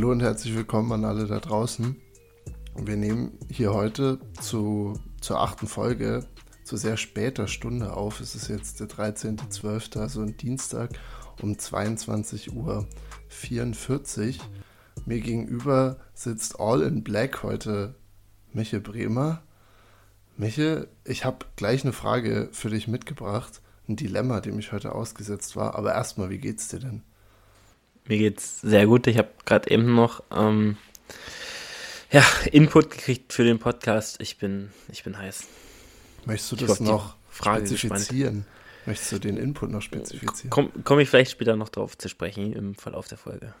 Hallo und herzlich willkommen an alle da draußen. Wir nehmen hier heute zu, zur achten Folge zu sehr später Stunde auf. Es ist jetzt der 13.12., also ein Dienstag um 22.44 Uhr. Mir gegenüber sitzt All in Black heute Miche Bremer. Miche, ich habe gleich eine Frage für dich mitgebracht. Ein Dilemma, dem ich heute ausgesetzt war. Aber erstmal, wie geht's dir denn? Mir geht's sehr gut. Ich habe gerade eben noch ähm, ja, Input gekriegt für den Podcast. Ich bin, ich bin heiß. Möchtest du das glaub, noch spezifizieren? Möchtest du den Input noch spezifizieren? Komme komm ich vielleicht später noch drauf zu sprechen im Verlauf der Folge.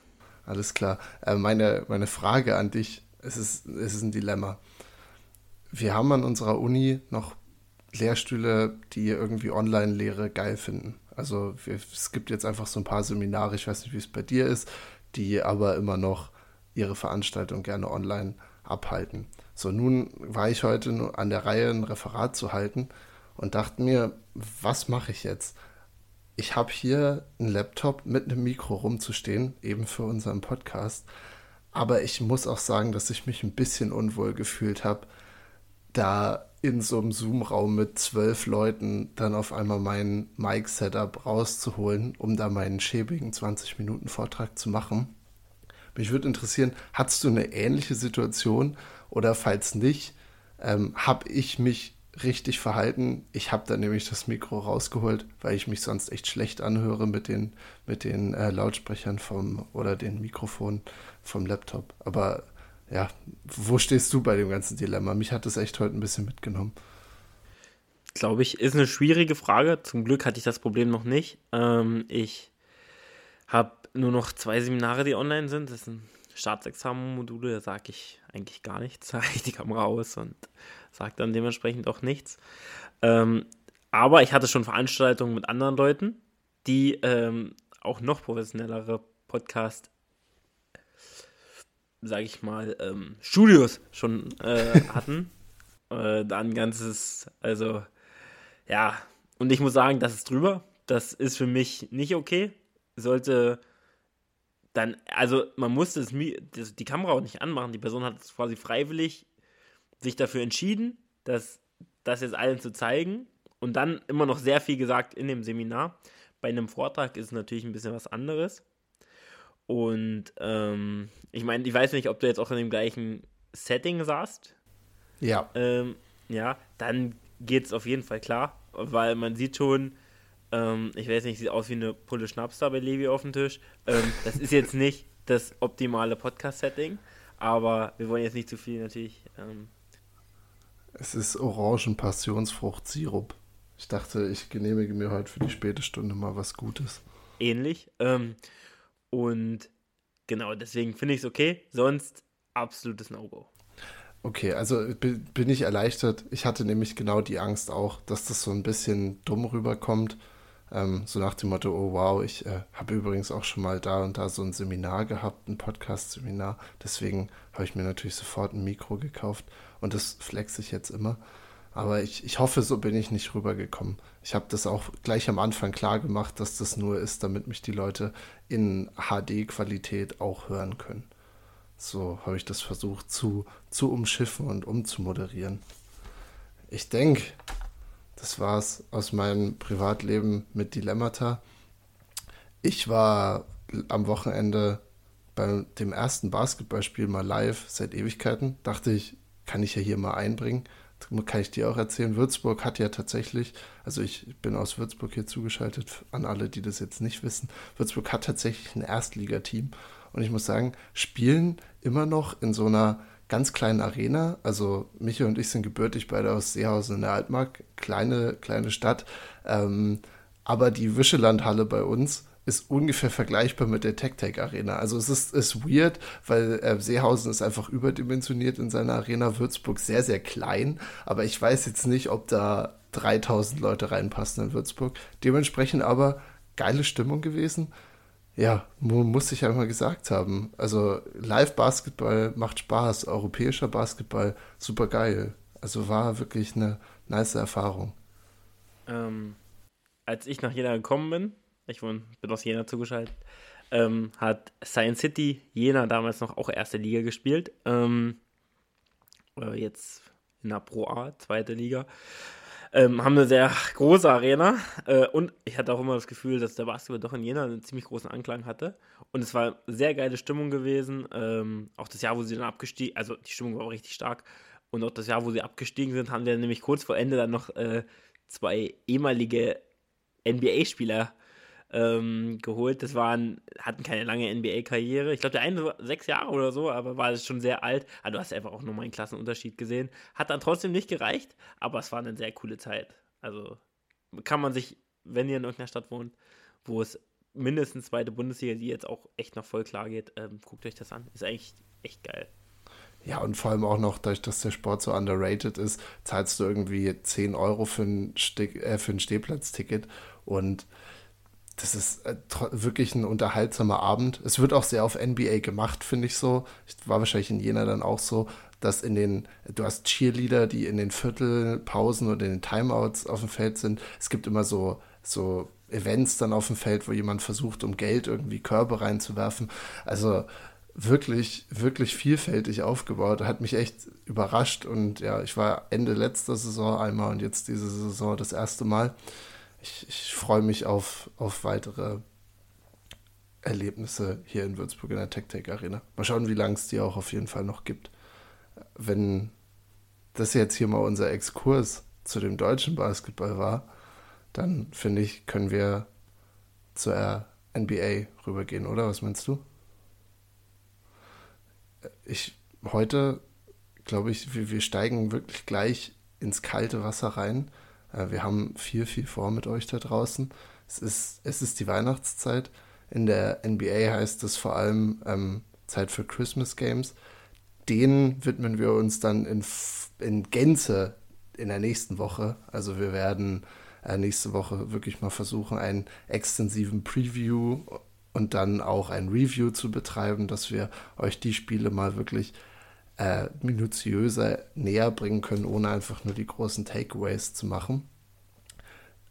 Alles klar. Äh, meine, meine Frage an dich, es ist, es ist ein Dilemma. Wir haben an unserer Uni noch Lehrstühle, die irgendwie Online-Lehre geil finden. Also es gibt jetzt einfach so ein paar Seminare, ich weiß nicht, wie es bei dir ist, die aber immer noch ihre Veranstaltung gerne online abhalten. So, nun war ich heute an der Reihe, ein Referat zu halten und dachte mir, was mache ich jetzt? Ich habe hier einen Laptop mit einem Mikro rumzustehen, eben für unseren Podcast. Aber ich muss auch sagen, dass ich mich ein bisschen unwohl gefühlt habe, da in so einem Zoom-Raum mit zwölf Leuten dann auf einmal mein Mic-Setup rauszuholen, um da meinen schäbigen 20-Minuten-Vortrag zu machen. Mich würde interessieren, hattest du eine ähnliche Situation oder falls nicht, ähm, habe ich mich richtig verhalten? Ich habe da nämlich das Mikro rausgeholt, weil ich mich sonst echt schlecht anhöre mit den, mit den äh, Lautsprechern vom oder den Mikrofonen vom Laptop. Aber ja, wo stehst du bei dem ganzen Dilemma? Mich hat das echt heute ein bisschen mitgenommen. Glaube ich, ist eine schwierige Frage. Zum Glück hatte ich das Problem noch nicht. Ähm, ich habe nur noch zwei Seminare, die online sind. Das sind Staatsexamenmodule, da sage ich eigentlich gar nichts, sage ich die Kamera aus und sage dann dementsprechend auch nichts. Ähm, aber ich hatte schon Veranstaltungen mit anderen Leuten, die ähm, auch noch professionellere Podcast sage ich mal, ähm, Studios schon äh, hatten. äh, dann ganzes, also, ja, und ich muss sagen, das ist drüber. Das ist für mich nicht okay. Sollte dann, also man muss das, das, die Kamera auch nicht anmachen. Die Person hat quasi freiwillig sich dafür entschieden, dass das jetzt allen zu zeigen und dann immer noch sehr viel gesagt in dem Seminar. Bei einem Vortrag ist es natürlich ein bisschen was anderes. Und ähm, ich meine, ich weiß nicht, ob du jetzt auch in dem gleichen Setting saßt. Ja. Ähm, ja, dann geht es auf jeden Fall klar, weil man sieht schon, ähm, ich weiß nicht, sieht aus wie eine Pulle Schnaps da bei Levi auf dem Tisch. Ähm, das ist jetzt nicht das optimale Podcast-Setting, aber wir wollen jetzt nicht zu viel natürlich. Ähm. es ist Orangen-Passionsfrucht-Sirup. Ich dachte, ich genehmige mir heute für die späte Stunde mal was Gutes. Ähnlich. Ähm, und genau, deswegen finde ich es okay. Sonst absolutes No-Go. Okay, also bin ich erleichtert. Ich hatte nämlich genau die Angst auch, dass das so ein bisschen dumm rüberkommt. Ähm, so nach dem Motto, oh wow, ich äh, habe übrigens auch schon mal da und da so ein Seminar gehabt, ein Podcast-Seminar. Deswegen habe ich mir natürlich sofort ein Mikro gekauft und das flexe ich jetzt immer. Aber ich, ich hoffe, so bin ich nicht rübergekommen. Ich habe das auch gleich am Anfang klar gemacht, dass das nur ist, damit mich die Leute in HD-Qualität auch hören können. So habe ich das versucht zu, zu umschiffen und umzumoderieren. Ich denke, das war es aus meinem Privatleben mit Dilemmata. Ich war am Wochenende bei dem ersten Basketballspiel mal live seit Ewigkeiten. Dachte ich, kann ich ja hier mal einbringen kann ich dir auch erzählen, Würzburg hat ja tatsächlich, also ich bin aus Würzburg hier zugeschaltet, an alle, die das jetzt nicht wissen, Würzburg hat tatsächlich ein Erstligateam. Und ich muss sagen, spielen immer noch in so einer ganz kleinen Arena, also Michael und ich sind gebürtig beide aus Seehausen in der Altmark, kleine, kleine Stadt, ähm, aber die Wischelandhalle bei uns ist ungefähr vergleichbar mit der Tech-Tech Arena. Also es ist, ist weird, weil äh, Seehausen ist einfach überdimensioniert in seiner Arena, Würzburg sehr, sehr klein, aber ich weiß jetzt nicht, ob da 3000 Leute reinpassen in Würzburg. Dementsprechend aber geile Stimmung gewesen. Ja, muss ich einmal gesagt haben. Also Live-Basketball macht Spaß, europäischer Basketball super geil. Also war wirklich eine nice Erfahrung. Ähm, als ich nach Jena gekommen bin, ich bin aus Jena zugeschaltet, ähm, hat Science City Jena damals noch auch erste Liga gespielt. Ähm, jetzt in der Pro A, zweite Liga. Ähm, haben eine sehr große Arena äh, und ich hatte auch immer das Gefühl, dass der Basketball doch in Jena einen ziemlich großen Anklang hatte. Und es war sehr geile Stimmung gewesen. Ähm, auch das Jahr, wo sie dann abgestiegen, also die Stimmung war auch richtig stark. Und auch das Jahr, wo sie abgestiegen sind, haben wir nämlich kurz vor Ende dann noch äh, zwei ehemalige NBA-Spieler ähm, geholt. Das waren, hatten keine lange NBA-Karriere. Ich glaube, der eine sechs Jahre oder so, aber war schon sehr alt. Also du hast einfach auch nochmal einen Klassenunterschied gesehen. Hat dann trotzdem nicht gereicht, aber es war eine sehr coole Zeit. Also kann man sich, wenn ihr in irgendeiner Stadt wohnt, wo es mindestens zweite Bundesliga, die jetzt auch echt noch voll klar geht, ähm, guckt euch das an. Ist eigentlich echt geil. Ja, und vor allem auch noch, dadurch, dass der Sport so underrated ist, zahlst du irgendwie 10 Euro für ein, Steh äh, ein Stehplatzticket und das ist äh, wirklich ein unterhaltsamer Abend. Es wird auch sehr auf NBA gemacht, finde ich so. Ich war wahrscheinlich in Jena dann auch so, dass in den, du hast Cheerleader, die in den Viertelpausen oder in den Timeouts auf dem Feld sind. Es gibt immer so, so Events dann auf dem Feld, wo jemand versucht, um Geld irgendwie Körbe reinzuwerfen. Also wirklich, wirklich vielfältig aufgebaut. Hat mich echt überrascht und ja, ich war Ende letzter Saison einmal und jetzt diese Saison das erste Mal ich, ich freue mich auf, auf weitere Erlebnisse hier in Würzburg in der TechTech Arena. Mal schauen, wie lange es die auch auf jeden Fall noch gibt. Wenn das jetzt hier mal unser Exkurs zu dem deutschen Basketball war, dann finde ich, können wir zur NBA rübergehen, oder? Was meinst du? Ich heute glaube ich, wir, wir steigen wirklich gleich ins kalte Wasser rein wir haben viel, viel vor mit euch da draußen. Es ist, es ist die Weihnachtszeit. In der NBA heißt es vor allem ähm, Zeit für Christmas Games. Denen widmen wir uns dann in, in Gänze in der nächsten Woche. Also wir werden äh, nächste Woche wirklich mal versuchen, einen extensiven Preview und dann auch ein Review zu betreiben, dass wir euch die Spiele mal wirklich äh, minutiöser näher bringen können, ohne einfach nur die großen Takeaways zu machen.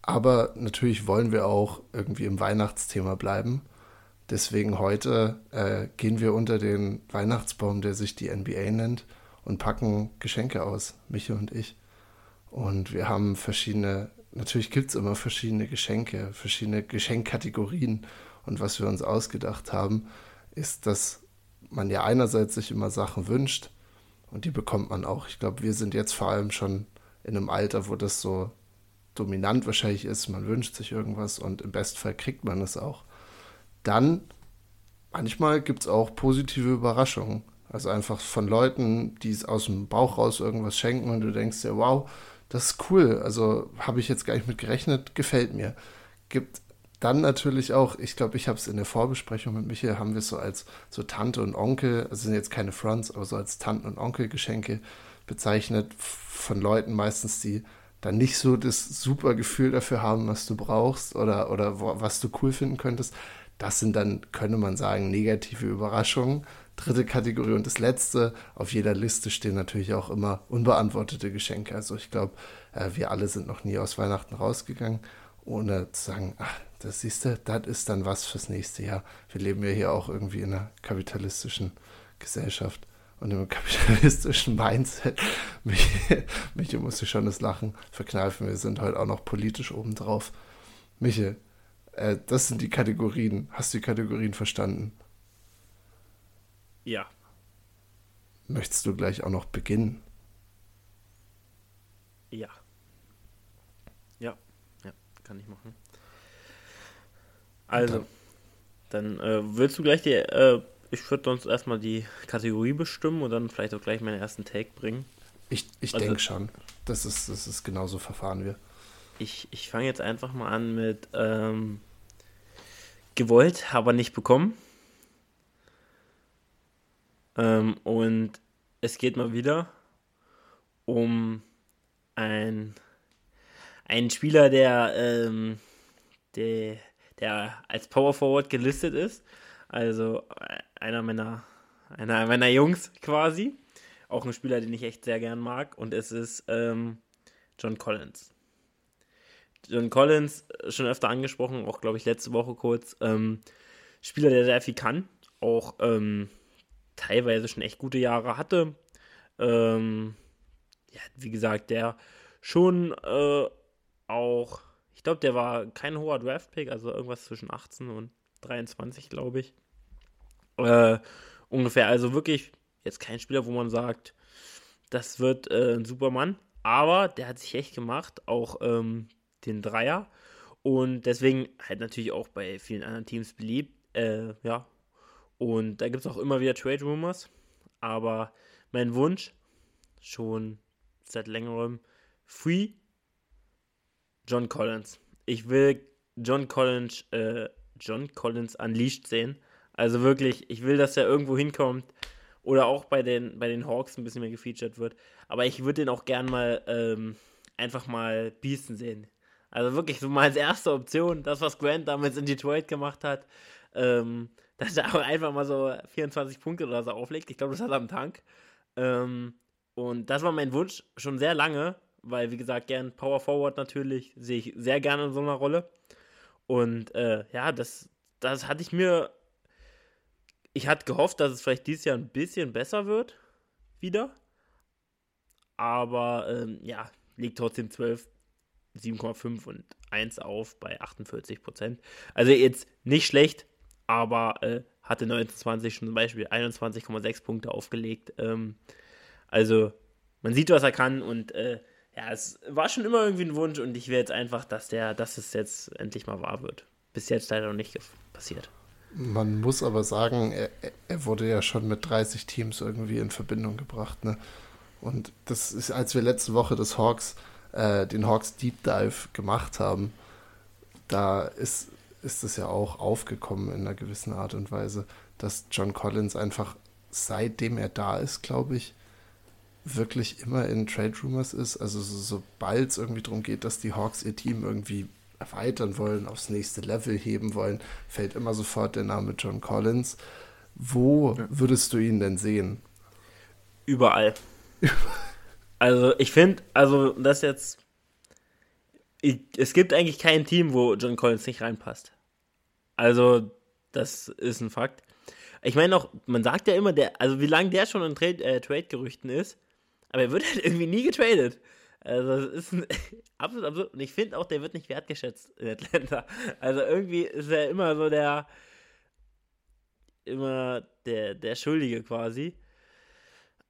Aber natürlich wollen wir auch irgendwie im Weihnachtsthema bleiben. Deswegen heute äh, gehen wir unter den Weihnachtsbaum, der sich die NBA nennt, und packen Geschenke aus, Micha und ich. Und wir haben verschiedene, natürlich gibt es immer verschiedene Geschenke, verschiedene Geschenkkategorien. Und was wir uns ausgedacht haben, ist, dass man ja einerseits sich immer Sachen wünscht, und die bekommt man auch. Ich glaube, wir sind jetzt vor allem schon in einem Alter, wo das so dominant wahrscheinlich ist. Man wünscht sich irgendwas und im Bestfall kriegt man es auch. Dann, manchmal gibt es auch positive Überraschungen. Also einfach von Leuten, die es aus dem Bauch raus irgendwas schenken und du denkst dir, wow, das ist cool. Also habe ich jetzt gar nicht mit gerechnet, gefällt mir. Gibt dann natürlich auch, ich glaube, ich habe es in der Vorbesprechung mit Michael, haben wir es so als so Tante und Onkel, also sind jetzt keine Fronts, aber so als Tanten- und Onkel-Geschenke bezeichnet von Leuten meistens, die dann nicht so das super Gefühl dafür haben, was du brauchst oder, oder was du cool finden könntest. Das sind dann, könnte man sagen, negative Überraschungen. Dritte Kategorie und das letzte, auf jeder Liste stehen natürlich auch immer unbeantwortete Geschenke. Also ich glaube, äh, wir alle sind noch nie aus Weihnachten rausgegangen, ohne zu sagen, ach, das siehst du, das ist dann was fürs nächste Jahr. Wir leben ja hier auch irgendwie in einer kapitalistischen Gesellschaft und im kapitalistischen Mindset. Mich, Michi musste schon das Lachen verkneifen. Wir sind heute auch noch politisch obendrauf. Michi, äh, das sind die Kategorien. Hast du die Kategorien verstanden? Ja. Möchtest du gleich auch noch beginnen? Ja. Ja, ja, kann ich machen. Also, dann, äh, willst du gleich die, äh, ich würde sonst erstmal die Kategorie bestimmen und dann vielleicht auch gleich meinen ersten Take bringen. Ich, ich also, denke schon. Das ist, das ist genauso verfahren wir. Ich, ich fange jetzt einfach mal an mit ähm, gewollt, aber nicht bekommen. Ähm, und es geht mal wieder um ein, einen Spieler, der, ähm, der der als Power Forward gelistet ist. Also äh, einer meiner, einer meiner Jungs quasi. Auch ein Spieler, den ich echt sehr gern mag. Und es ist ähm, John Collins. John Collins, äh, schon öfter angesprochen, auch glaube ich letzte Woche kurz. Ähm, Spieler, der sehr viel kann, auch ähm, teilweise schon echt gute Jahre hatte. Ähm, ja, wie gesagt, der schon äh, auch, ich glaube, der war kein hoher Draft-Pick, also irgendwas zwischen 18 und 23, glaube ich. Äh, ungefähr, also wirklich jetzt kein Spieler, wo man sagt, das wird äh, ein Supermann, aber der hat sich echt gemacht, auch ähm, den Dreier. Und deswegen halt natürlich auch bei vielen anderen Teams beliebt, äh, ja. Und da gibt es auch immer wieder Trade Rumors, aber mein Wunsch schon seit längerem Free John Collins. Ich will John Collins, äh, John Collins unleashed sehen. Also wirklich, ich will, dass er irgendwo hinkommt oder auch bei den, bei den Hawks ein bisschen mehr gefeatured wird. Aber ich würde den auch gern mal ähm, einfach mal biesten sehen. Also wirklich so mal als erste Option, das, was Grant damals in Detroit gemacht hat, ähm, dass er auch einfach mal so 24 Punkte oder so auflegt. Ich glaube, das hat er am Tank. Ähm, und das war mein Wunsch schon sehr lange, weil, wie gesagt, gern Power Forward natürlich, sehe ich sehr gerne in so einer Rolle. Und äh, ja, das, das hatte ich mir. Ich hatte gehofft, dass es vielleicht dieses Jahr ein bisschen besser wird. Wieder. Aber ähm, ja, liegt trotzdem 12, 7,5 und 1 auf bei 48 Prozent. Also jetzt nicht schlecht, aber äh, hatte 1920 schon zum Beispiel 21,6 Punkte aufgelegt. Ähm, also man sieht, was er kann und äh, ja, es war schon immer irgendwie ein Wunsch und ich will jetzt einfach, dass der, dass es jetzt endlich mal wahr wird. Bis jetzt leider noch nicht passiert. Man muss aber sagen, er, er, wurde ja schon mit 30 Teams irgendwie in Verbindung gebracht, ne? Und das ist, als wir letzte Woche das Hawks, äh, den Hawks Deep Dive gemacht haben, da ist, ist es ja auch aufgekommen in einer gewissen Art und Weise, dass John Collins einfach seitdem er da ist, glaube ich, wirklich immer in Trade Rumors ist. Also so, sobald es irgendwie darum geht, dass die Hawks ihr Team irgendwie erweitern wollen, aufs nächste Level heben wollen, fällt immer sofort der Name John Collins. Wo ja. würdest du ihn denn sehen? Überall. also ich finde, also das jetzt, ich, es gibt eigentlich kein Team, wo John Collins nicht reinpasst. Also das ist ein Fakt. Ich meine auch, man sagt ja immer, der, also wie lange der schon in äh, Trade-Gerüchten ist, aber er wird halt irgendwie nie getradet. Also, das ist ein, absolut absurd. Und ich finde auch, der wird nicht wertgeschätzt in Atlanta. Also, irgendwie ist er immer so der, immer der, der Schuldige quasi.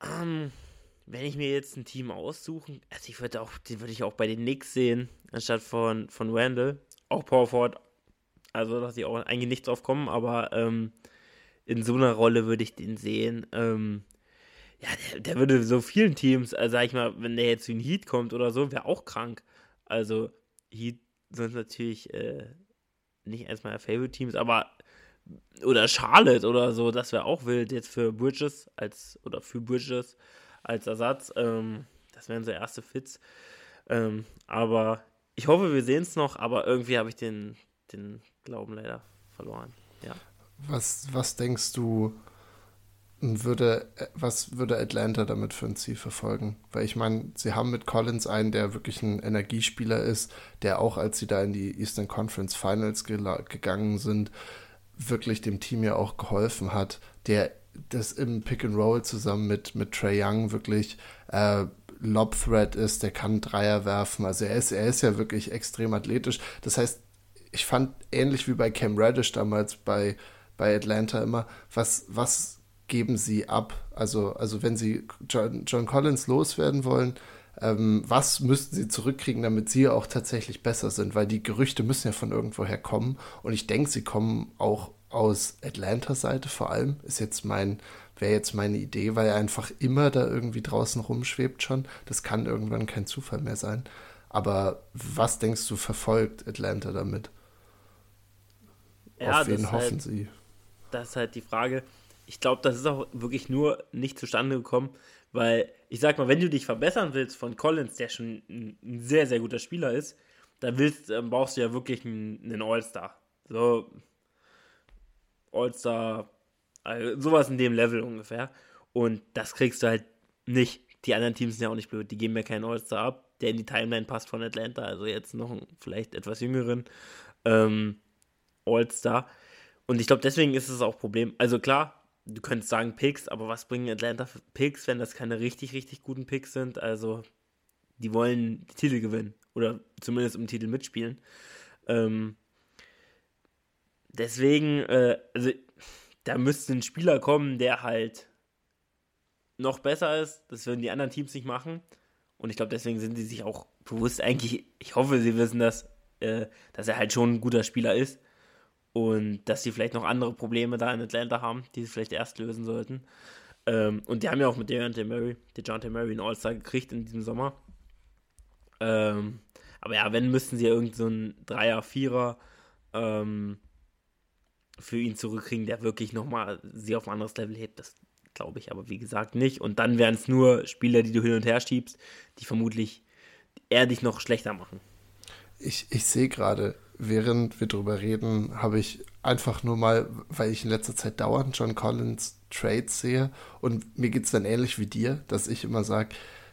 Ähm, wenn ich mir jetzt ein Team aussuchen, also ich würde auch, den würde ich auch bei den Knicks sehen, anstatt von, von Randall. Auch Power Forward. Also, dass sie auch eigentlich nichts aufkommen, aber ähm, in so einer Rolle würde ich den sehen. Ähm, ja, der, der, würde so vielen Teams, also sag ich mal, wenn der jetzt in Heat kommt oder so, wäre auch krank. Also Heat sind natürlich äh, nicht erstmal Favorite-Teams, aber oder Charlotte oder so, das wäre auch wild jetzt für Bridges als oder für Bridges als Ersatz. Ähm, das wären so erste Fits. Ähm, aber ich hoffe, wir sehen es noch, aber irgendwie habe ich den, den Glauben leider verloren. Ja. Was, was denkst du, würde, was würde Atlanta damit für ein Ziel verfolgen? Weil ich meine, sie haben mit Collins einen, der wirklich ein Energiespieler ist, der auch, als sie da in die Eastern Conference Finals ge gegangen sind, wirklich dem Team ja auch geholfen hat, der das im Pick and Roll zusammen mit, mit Trey Young wirklich äh, Lob Threat ist, der kann Dreier werfen. Also er ist, er ist ja wirklich extrem athletisch. Das heißt, ich fand ähnlich wie bei Cam Reddish damals bei, bei Atlanta immer, was, was geben sie ab? Also, also wenn sie John, John Collins loswerden wollen, ähm, was müssten sie zurückkriegen, damit sie auch tatsächlich besser sind? Weil die Gerüchte müssen ja von irgendwoher kommen. Und ich denke, sie kommen auch aus Atlanta-Seite vor allem. Ist jetzt mein, wäre jetzt meine Idee, weil er einfach immer da irgendwie draußen rumschwebt schon. Das kann irgendwann kein Zufall mehr sein. Aber was denkst du, verfolgt Atlanta damit? Ja, Auf wen hoffen halt, sie? Das ist halt die Frage ich glaube, das ist auch wirklich nur nicht zustande gekommen, weil ich sag mal, wenn du dich verbessern willst von Collins, der schon ein, sehr, sehr guter Spieler ist, dann willst, dann brauchst du ja wirklich einen, einen All-Star. So, All-Star, also sowas in dem Level ungefähr. Und das kriegst du halt nicht. Die anderen Teams sind ja auch nicht blöd, die geben mir keinen All-Star ab, der in die Timeline passt von Atlanta, also jetzt noch einen vielleicht etwas jüngeren ähm, All-Star. Und ich glaube, deswegen ist es auch Problem. Also klar, du könntest sagen Picks, aber was bringen Atlanta Picks, wenn das keine richtig, richtig guten Picks sind? Also, die wollen die Titel gewinnen oder zumindest um Titel mitspielen. Ähm, deswegen, äh, also, da müsste ein Spieler kommen, der halt noch besser ist. Das würden die anderen Teams nicht machen. Und ich glaube, deswegen sind sie sich auch bewusst, eigentlich, ich hoffe, sie wissen das, äh, dass er halt schon ein guter Spieler ist. Und dass sie vielleicht noch andere Probleme da in Atlanta haben, die sie vielleicht erst lösen sollten. Ähm, und die haben ja auch mit DeJounte Murray, DeJounte Murray einen All-Star gekriegt in diesem Sommer. Ähm, aber ja, wenn, müssten sie ja irgendeinen so Dreier, Vierer ähm, für ihn zurückkriegen, der wirklich nochmal sie auf ein anderes Level hebt. Das glaube ich aber wie gesagt nicht. Und dann wären es nur Spieler, die du hin und her schiebst, die vermutlich eher dich noch schlechter machen. Ich, ich sehe gerade, während wir drüber reden, habe ich einfach nur mal, weil ich in letzter Zeit dauernd John Collins Trades sehe und mir geht es dann ähnlich wie dir, dass ich immer sage,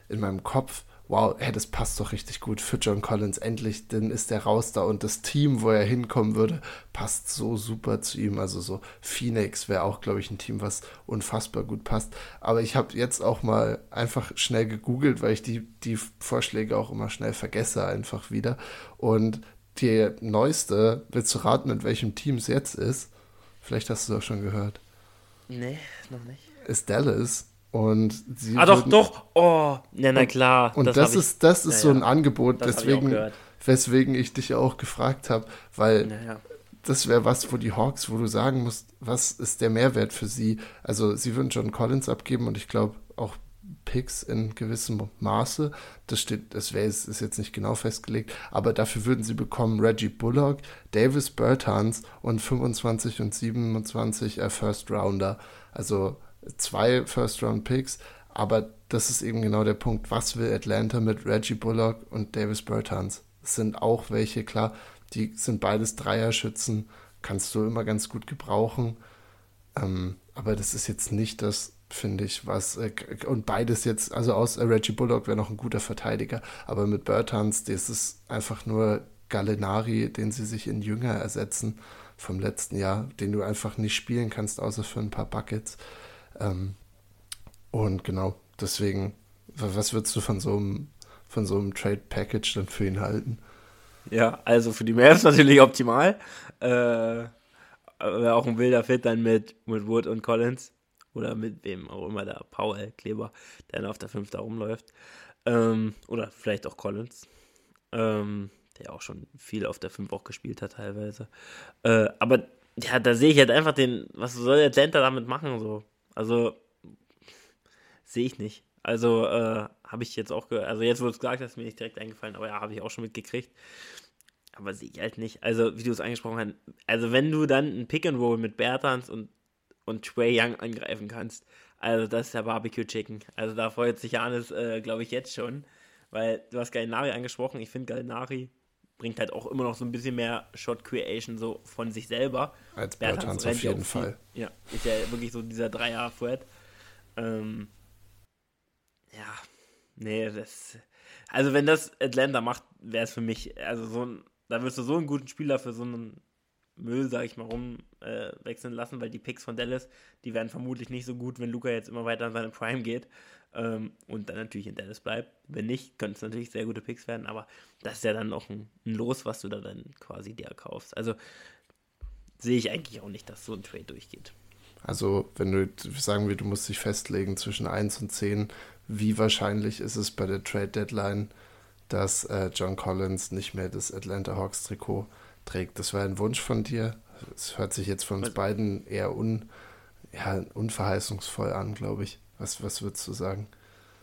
in meinem Kopf, wow, hey, das passt doch richtig gut für John Collins. Endlich, dann ist er raus da und das Team, wo er hinkommen würde, passt so super zu ihm. Also so Phoenix wäre auch, glaube ich, ein Team, was unfassbar gut passt. Aber ich habe jetzt auch mal einfach schnell gegoogelt, weil ich die, die Vorschläge auch immer schnell vergesse einfach wieder. Und die neueste, willst du raten, mit welchem Team es jetzt ist? Vielleicht hast du es auch schon gehört. Nee, noch nicht. Ist Dallas. Und sie ah, doch, doch. Oh, ja, na klar. Und das, das ist, das ist ja, so ein Angebot, deswegen, weswegen ich dich auch gefragt habe, weil ja, das wäre was, wo die Hawks, wo du sagen musst, was ist der Mehrwert für sie? Also, sie würden John Collins abgeben und ich glaube Picks in gewissem Maße. Das steht, das wäre ist jetzt nicht genau festgelegt, aber dafür würden sie bekommen Reggie Bullock, Davis Bertans und 25 und 27 äh, First Rounder. Also zwei First-Round-Picks, aber das ist eben genau der Punkt. Was will Atlanta mit Reggie Bullock und Davis Bertans? Das sind auch welche, klar, die sind beides Dreierschützen, kannst du immer ganz gut gebrauchen. Ähm, aber das ist jetzt nicht das, finde ich, was. Äh, und beides jetzt, also aus äh, Reggie Bullock wäre noch ein guter Verteidiger, aber mit Bertans, das ist einfach nur Gallinari, den sie sich in Jünger ersetzen vom letzten Jahr, den du einfach nicht spielen kannst, außer für ein paar Buckets. Ähm, und genau, deswegen, was würdest du von so einem, von so einem Trade Package dann für ihn halten? Ja, also für die Mavs natürlich optimal. Äh, Wäre auch ein wilder Fit dann mit, mit Wood und Collins. Oder mit wem auch immer der Powell Kleber, der dann auf der 5 da rumläuft. Ähm, oder vielleicht auch Collins. Ähm, der auch schon viel auf der 5 auch gespielt hat teilweise. Äh, aber ja, da sehe ich halt einfach den, was soll Atlanta damit machen? So, also sehe ich nicht. Also äh, habe ich jetzt auch, also jetzt wurde es gesagt, das ist mir nicht direkt eingefallen, aber ja, habe ich auch schon mitgekriegt. Aber sehe ich halt nicht. Also, wie du es angesprochen hast, also wenn du dann ein Pick and Roll mit Bertans und, und Trey Young angreifen kannst, also das ist ja Barbecue Chicken. Also da freut sich Janis, äh, glaube ich, jetzt schon. Weil du hast Gallinari angesprochen. Ich finde Gallinari bringt halt auch immer noch so ein bisschen mehr Shot Creation so von sich selber. Als Bertans auf jeden Fall. Ja, ist ja wirklich so dieser Dreier-Fred. Ähm, ja, nee, das. Also, wenn das Atlanta macht, wäre es für mich, also so ein, da wirst du so einen guten Spieler für so einen Müll, sag ich mal, rumwechseln äh, lassen, weil die Picks von Dallas, die werden vermutlich nicht so gut, wenn Luca jetzt immer weiter an seine Prime geht ähm, und dann natürlich in Dallas bleibt. Wenn nicht, könnte es natürlich sehr gute Picks werden, aber das ist ja dann auch ein, ein Los, was du da dann quasi dir kaufst. Also sehe ich eigentlich auch nicht, dass so ein Trade durchgeht. Also, wenn du sagen wir, du musst dich festlegen zwischen 1 und 10, wie wahrscheinlich ist es bei der Trade Deadline, dass äh, John Collins nicht mehr das Atlanta Hawks Trikot trägt? Das war ein Wunsch von dir. Es hört sich jetzt von uns beiden eher un, ja, unverheißungsvoll an, glaube ich. Was, was würdest du sagen?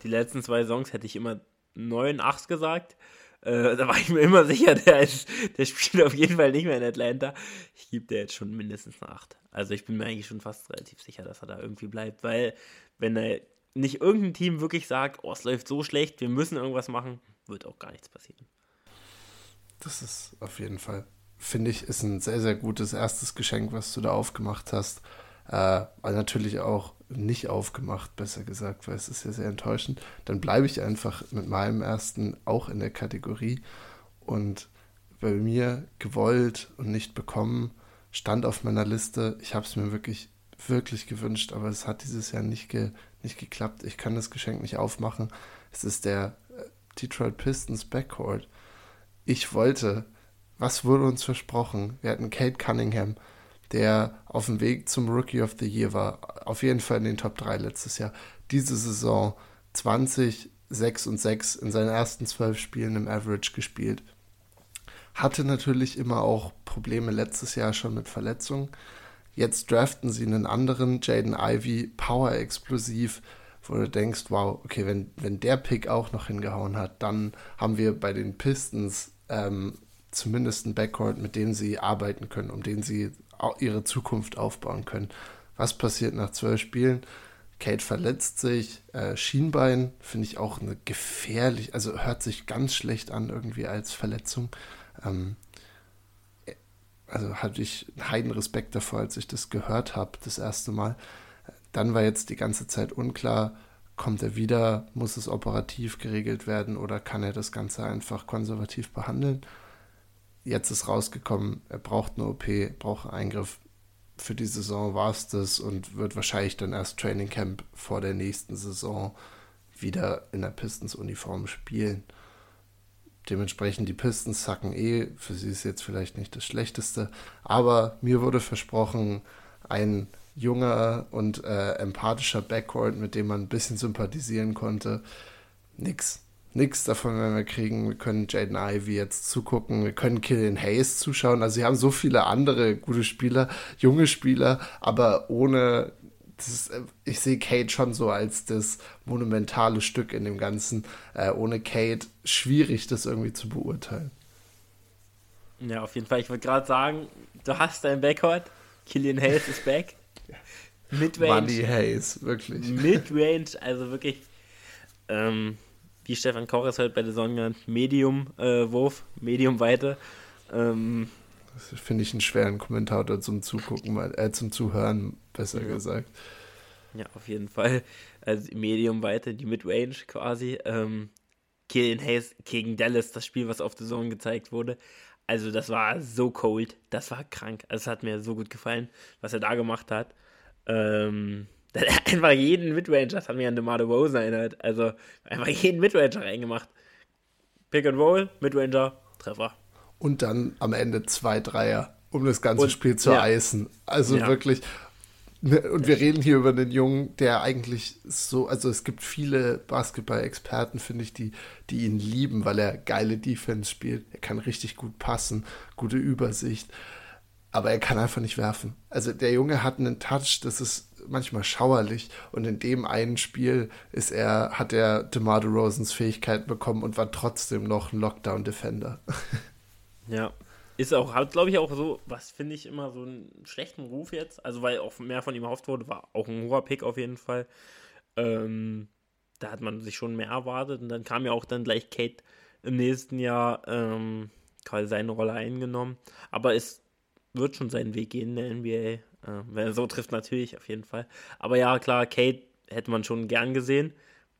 Die letzten zwei Songs hätte ich immer 9, 8 gesagt. Äh, da war ich mir immer sicher, der, ist, der spielt auf jeden Fall nicht mehr in Atlanta. Ich gebe dir jetzt schon mindestens eine 8. Also ich bin mir eigentlich schon fast relativ sicher, dass er da irgendwie bleibt, weil wenn er nicht irgendein Team wirklich sagt, oh, es läuft so schlecht, wir müssen irgendwas machen, wird auch gar nichts passieren. Das ist auf jeden Fall, finde ich, ist ein sehr, sehr gutes erstes Geschenk, was du da aufgemacht hast. Äh, natürlich auch nicht aufgemacht, besser gesagt, weil es ist ja sehr enttäuschend. Dann bleibe ich einfach mit meinem ersten auch in der Kategorie und bei mir gewollt und nicht bekommen stand auf meiner Liste. Ich habe es mir wirklich, wirklich gewünscht, aber es hat dieses Jahr nicht, ge, nicht geklappt. Ich kann das Geschenk nicht aufmachen. Es ist der äh, Detroit Pistons Backcourt. Ich wollte, was wurde uns versprochen? Wir hatten Kate Cunningham, der auf dem Weg zum Rookie of the Year war. Auf jeden Fall in den Top 3 letztes Jahr. Diese Saison 20, 6 und 6 in seinen ersten zwölf Spielen im Average gespielt. Hatte natürlich immer auch Probleme letztes Jahr schon mit Verletzungen. Jetzt draften sie einen anderen, Jaden Ivy, Power explosiv, wo du denkst, wow, okay, wenn, wenn der Pick auch noch hingehauen hat, dann haben wir bei den Pistons ähm, zumindest ein Backcourt, mit dem sie arbeiten können, um den sie ihre Zukunft aufbauen können. Was passiert nach zwölf Spielen? Kate verletzt sich, äh, Schienbein finde ich auch eine gefährlich, also hört sich ganz schlecht an irgendwie als Verletzung. Ähm, also hatte ich einen heiden Respekt davor, als ich das gehört habe, das erste Mal. Dann war jetzt die ganze Zeit unklar, kommt er wieder, muss es operativ geregelt werden oder kann er das Ganze einfach konservativ behandeln. Jetzt ist rausgekommen, er braucht eine OP, braucht einen Eingriff. Für die Saison war es das und wird wahrscheinlich dann erst Training Camp vor der nächsten Saison wieder in der Pistons-Uniform spielen. Dementsprechend die Pistons sacken eh, für sie ist jetzt vielleicht nicht das Schlechteste, aber mir wurde versprochen, ein junger und äh, empathischer Backcourt, mit dem man ein bisschen sympathisieren konnte. Nix. Nix davon werden wir kriegen. Wir können Jaden Ivy jetzt zugucken. Wir können Killian Hayes zuschauen. Also sie haben so viele andere gute Spieler, junge Spieler, aber ohne ist, äh, ich sehe Kate schon so als das monumentale Stück in dem Ganzen. Äh, ohne Kate schwierig, das irgendwie zu beurteilen. Ja, auf jeden Fall. Ich wollte gerade sagen, du hast dein Backcourt. Killian Hayes ist back. Midrange. Money Hayes, wirklich. Midrange, also wirklich, ähm, wie Stefan Korres heute bei der Sonne genannt, Medium-Wurf, äh, Medium-Weite. Ähm, das finde ich einen schweren Kommentator zum Zugucken, äh, zum Zuhören, besser ja. gesagt. Ja, auf jeden Fall. Also Medium-Weite, die Midrange quasi. Ähm, Killian Hayes gegen Dallas, das Spiel, was auf der Zone gezeigt wurde. Also das war so cold, das war krank. Also es hat mir so gut gefallen, was er da gemacht hat. Ähm, einfach jeden Midranger, das hat mich an DeMar Rosen erinnert. Also einfach jeden Midranger reingemacht. Pick and Roll, Midranger, Treffer. Und dann am Ende zwei Dreier, um das ganze Und, Spiel zu ja. eisen. Also ja. wirklich. Ne, und wir reden hier über einen Jungen, der eigentlich so, also es gibt viele Basketball-Experten, finde ich, die, die ihn lieben, weil er geile Defense spielt. Er kann richtig gut passen, gute Übersicht aber er kann einfach nicht werfen. Also der Junge hat einen Touch, das ist manchmal schauerlich und in dem einen Spiel ist er, hat er DeMar Rosens Fähigkeiten bekommen und war trotzdem noch ein Lockdown-Defender. Ja, ist auch, hat glaube ich auch so, was finde ich immer so einen schlechten Ruf jetzt, also weil auch mehr von ihm erhofft wurde, war auch ein hoher Pick auf jeden Fall. Ähm, da hat man sich schon mehr erwartet und dann kam ja auch dann gleich Kate im nächsten Jahr ähm, quasi seine Rolle eingenommen, aber ist wird schon seinen Weg gehen in der NBA. Äh, wenn so trifft, natürlich, auf jeden Fall. Aber ja, klar, Kate hätte man schon gern gesehen.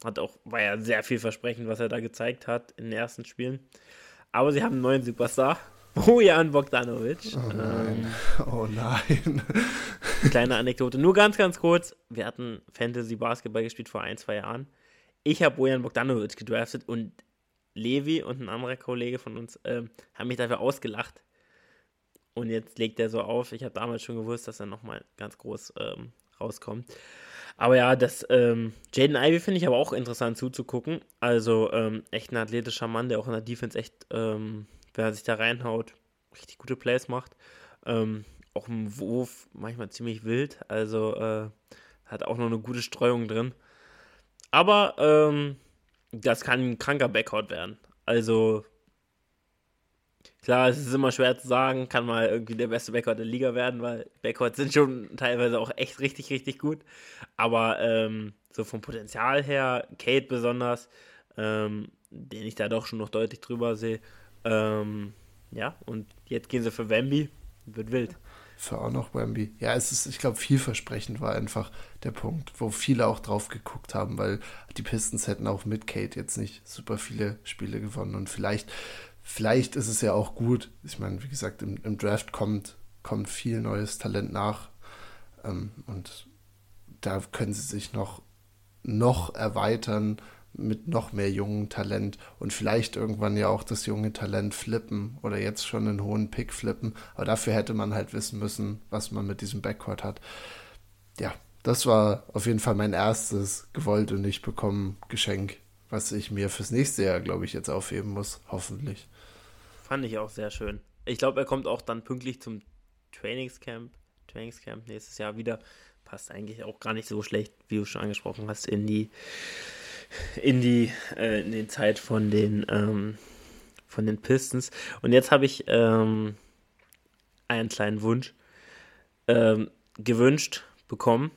Hat auch, war ja sehr vielversprechend, was er da gezeigt hat in den ersten Spielen. Aber sie haben einen neuen Superstar. Bojan Bogdanovic. Oh nein. Ähm, oh nein. kleine Anekdote. Nur ganz, ganz kurz. Wir hatten Fantasy Basketball gespielt vor ein, zwei Jahren. Ich habe Bojan Bogdanovic gedraftet und Levi und ein anderer Kollege von uns ähm, haben mich dafür ausgelacht, und jetzt legt er so auf. Ich habe damals schon gewusst, dass er nochmal ganz groß ähm, rauskommt. Aber ja, das ähm, Jaden Ivy finde ich aber auch interessant zuzugucken. Also ähm, echt ein athletischer Mann, der auch in der Defense echt, ähm, wenn er sich da reinhaut, richtig gute Plays macht. Ähm, auch im Wurf manchmal ziemlich wild. Also äh, hat auch noch eine gute Streuung drin. Aber ähm, das kann ein kranker Backcourt werden. Also Klar, es ist immer schwer zu sagen, kann mal irgendwie der beste Backcourt der Liga werden, weil Backcourts sind schon teilweise auch echt richtig, richtig gut. Aber ähm, so vom Potenzial her, Kate besonders, ähm, den ich da doch schon noch deutlich drüber sehe. Ähm, ja, und jetzt gehen sie für Wemby, wird wild. Für auch noch Wemby. Ja, es ist, ich glaube, vielversprechend war einfach der Punkt, wo viele auch drauf geguckt haben, weil die Pistons hätten auch mit Kate jetzt nicht super viele Spiele gewonnen und vielleicht vielleicht ist es ja auch gut. Ich meine, wie gesagt, im, im Draft kommt kommt viel neues Talent nach. Ähm, und da können sie sich noch, noch erweitern mit noch mehr jungen Talent und vielleicht irgendwann ja auch das junge Talent flippen oder jetzt schon einen hohen Pick flippen. Aber dafür hätte man halt wissen müssen, was man mit diesem Backcourt hat. Ja, das war auf jeden Fall mein erstes gewollt und nicht bekommen Geschenk, was ich mir fürs nächste Jahr, glaube ich, jetzt aufheben muss, hoffentlich. Fand ich auch sehr schön. Ich glaube, er kommt auch dann pünktlich zum Trainingscamp, Trainingscamp nächstes Jahr wieder. Passt eigentlich auch gar nicht so schlecht, wie du schon angesprochen hast, in die in die äh, in die Zeit von den ähm, von den Pistons. Und jetzt habe ich ähm, einen kleinen Wunsch ähm, gewünscht bekommen.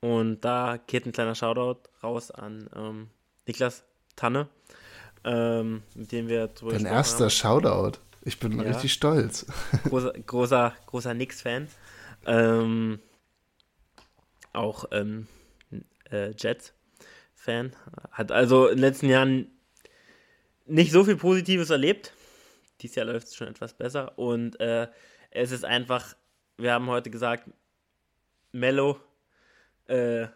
Und da geht ein kleiner Shoutout raus an ähm, Niklas Tanne, ähm, mit dem wir drüber Dein erster haben. Shoutout. Ich bin ja. richtig stolz. Großer, großer, großer Knicks-Fan. Ähm, auch ähm, äh, Jets-Fan. Hat also in den letzten Jahren nicht so viel Positives erlebt. Dieses Jahr läuft es schon etwas besser. Und äh, es ist einfach, wir haben heute gesagt, Mello äh,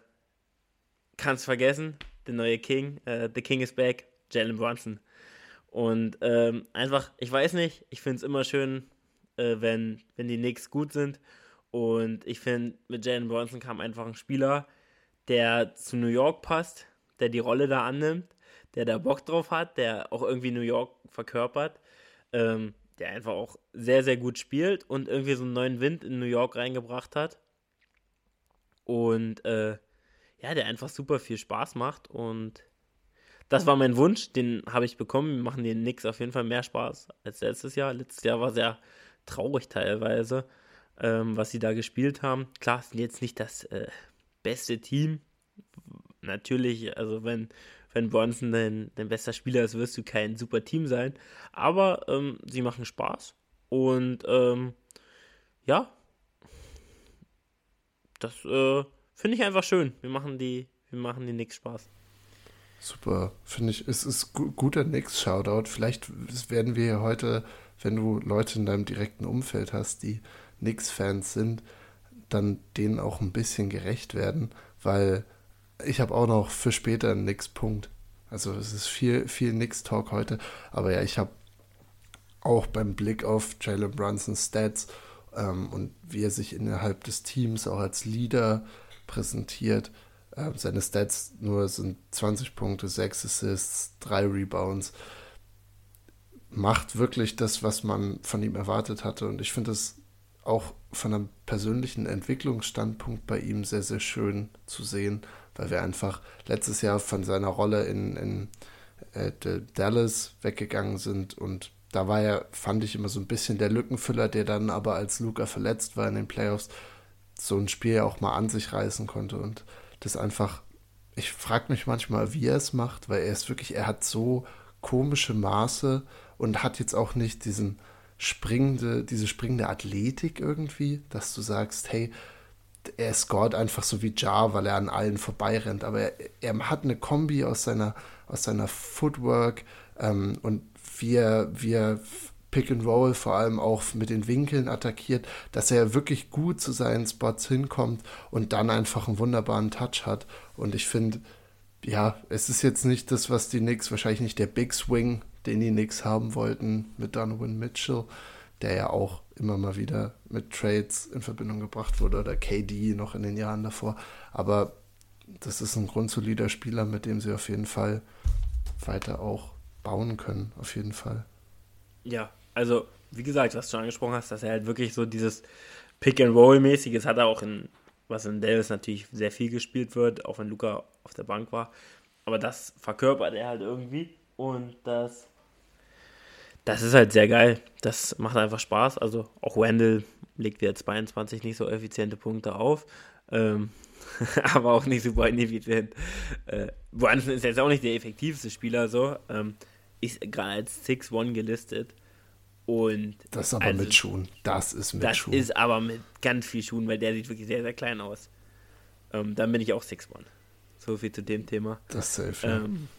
kannst vergessen. Der neue King. Äh, the King is back. Jalen Brunson. Und ähm, einfach, ich weiß nicht, ich finde es immer schön, äh, wenn, wenn die Knicks gut sind. Und ich finde, mit Jalen Brunson kam einfach ein Spieler, der zu New York passt, der die Rolle da annimmt, der da Bock drauf hat, der auch irgendwie New York verkörpert, ähm, der einfach auch sehr, sehr gut spielt und irgendwie so einen neuen Wind in New York reingebracht hat. Und äh, ja, der einfach super viel Spaß macht und das war mein Wunsch, den habe ich bekommen. Wir machen den Knicks auf jeden Fall mehr Spaß als letztes Jahr. Letztes Jahr war sehr traurig teilweise, ähm, was sie da gespielt haben. Klar, sind jetzt nicht das äh, beste Team. Natürlich, also wenn, wenn Bronson dein, dein bester Spieler ist, wirst du kein super Team sein. Aber ähm, sie machen Spaß. Und ähm, ja, das äh, finde ich einfach schön. Wir machen die, wir machen die Knicks Spaß. Super, finde ich. Es ist gu guter Nix-Shoutout. Vielleicht werden wir heute, wenn du Leute in deinem direkten Umfeld hast, die Nix-Fans sind, dann denen auch ein bisschen gerecht werden, weil ich habe auch noch für später einen Nix-Punkt. Also es ist viel, viel Nix-Talk heute, aber ja, ich habe auch beim Blick auf Jalen Brunsons Stats ähm, und wie er sich innerhalb des Teams auch als Leader präsentiert, äh, seine Stats nur sind 20 Punkte, 6 Assists, 3 Rebounds. Macht wirklich das, was man von ihm erwartet hatte. Und ich finde es auch von einem persönlichen Entwicklungsstandpunkt bei ihm sehr, sehr schön zu sehen, weil wir einfach letztes Jahr von seiner Rolle in, in äh, Dallas weggegangen sind und da war er, fand ich immer so ein bisschen der Lückenfüller, der dann aber als Luca verletzt war in den Playoffs, so ein Spiel auch mal an sich reißen konnte. Und das einfach, ich frage mich manchmal, wie er es macht, weil er ist wirklich, er hat so komische Maße und hat jetzt auch nicht diesen springende, diese springende Athletik irgendwie, dass du sagst, hey, er scored einfach so wie Jar, weil er an allen vorbeirennt. Aber er, er hat eine Kombi aus seiner, aus seiner Footwork ähm, und wie er, wie er Pick and Roll vor allem auch mit den Winkeln attackiert, dass er wirklich gut zu seinen Spots hinkommt und dann einfach einen wunderbaren Touch hat. Und ich finde, ja, es ist jetzt nicht das, was die Knicks, wahrscheinlich nicht der Big Swing, den die Knicks haben wollten mit Donovan Mitchell, der ja auch immer mal wieder mit Trades in Verbindung gebracht wurde oder KD noch in den Jahren davor. Aber das ist ein grundsolider Spieler, mit dem sie auf jeden Fall weiter auch bauen können, auf jeden Fall. Ja, also wie gesagt, was du schon angesprochen hast, dass er halt wirklich so dieses Pick-and-Roll-mäßiges hat er auch in, was in Davis natürlich sehr viel gespielt wird, auch wenn Luca auf der Bank war. Aber das verkörpert er halt irgendwie und das, das ist halt sehr geil. Das macht einfach Spaß. Also auch Wendell legt wieder 22 nicht so effiziente Punkte auf. Ähm, aber auch nicht super ineffizient. Äh, Brunson ist jetzt auch nicht der effektivste Spieler so. Ähm, ist gerade als 6-1 gelistet. Und das ist aber also, mit Schuhen. Das ist mit das Schuhen. Das ist aber mit ganz viel Schuhen, weil der sieht wirklich sehr, sehr klein aus. Ähm, dann bin ich auch 6-1. So viel zu dem Thema. Das ist safe. Ja, ähm,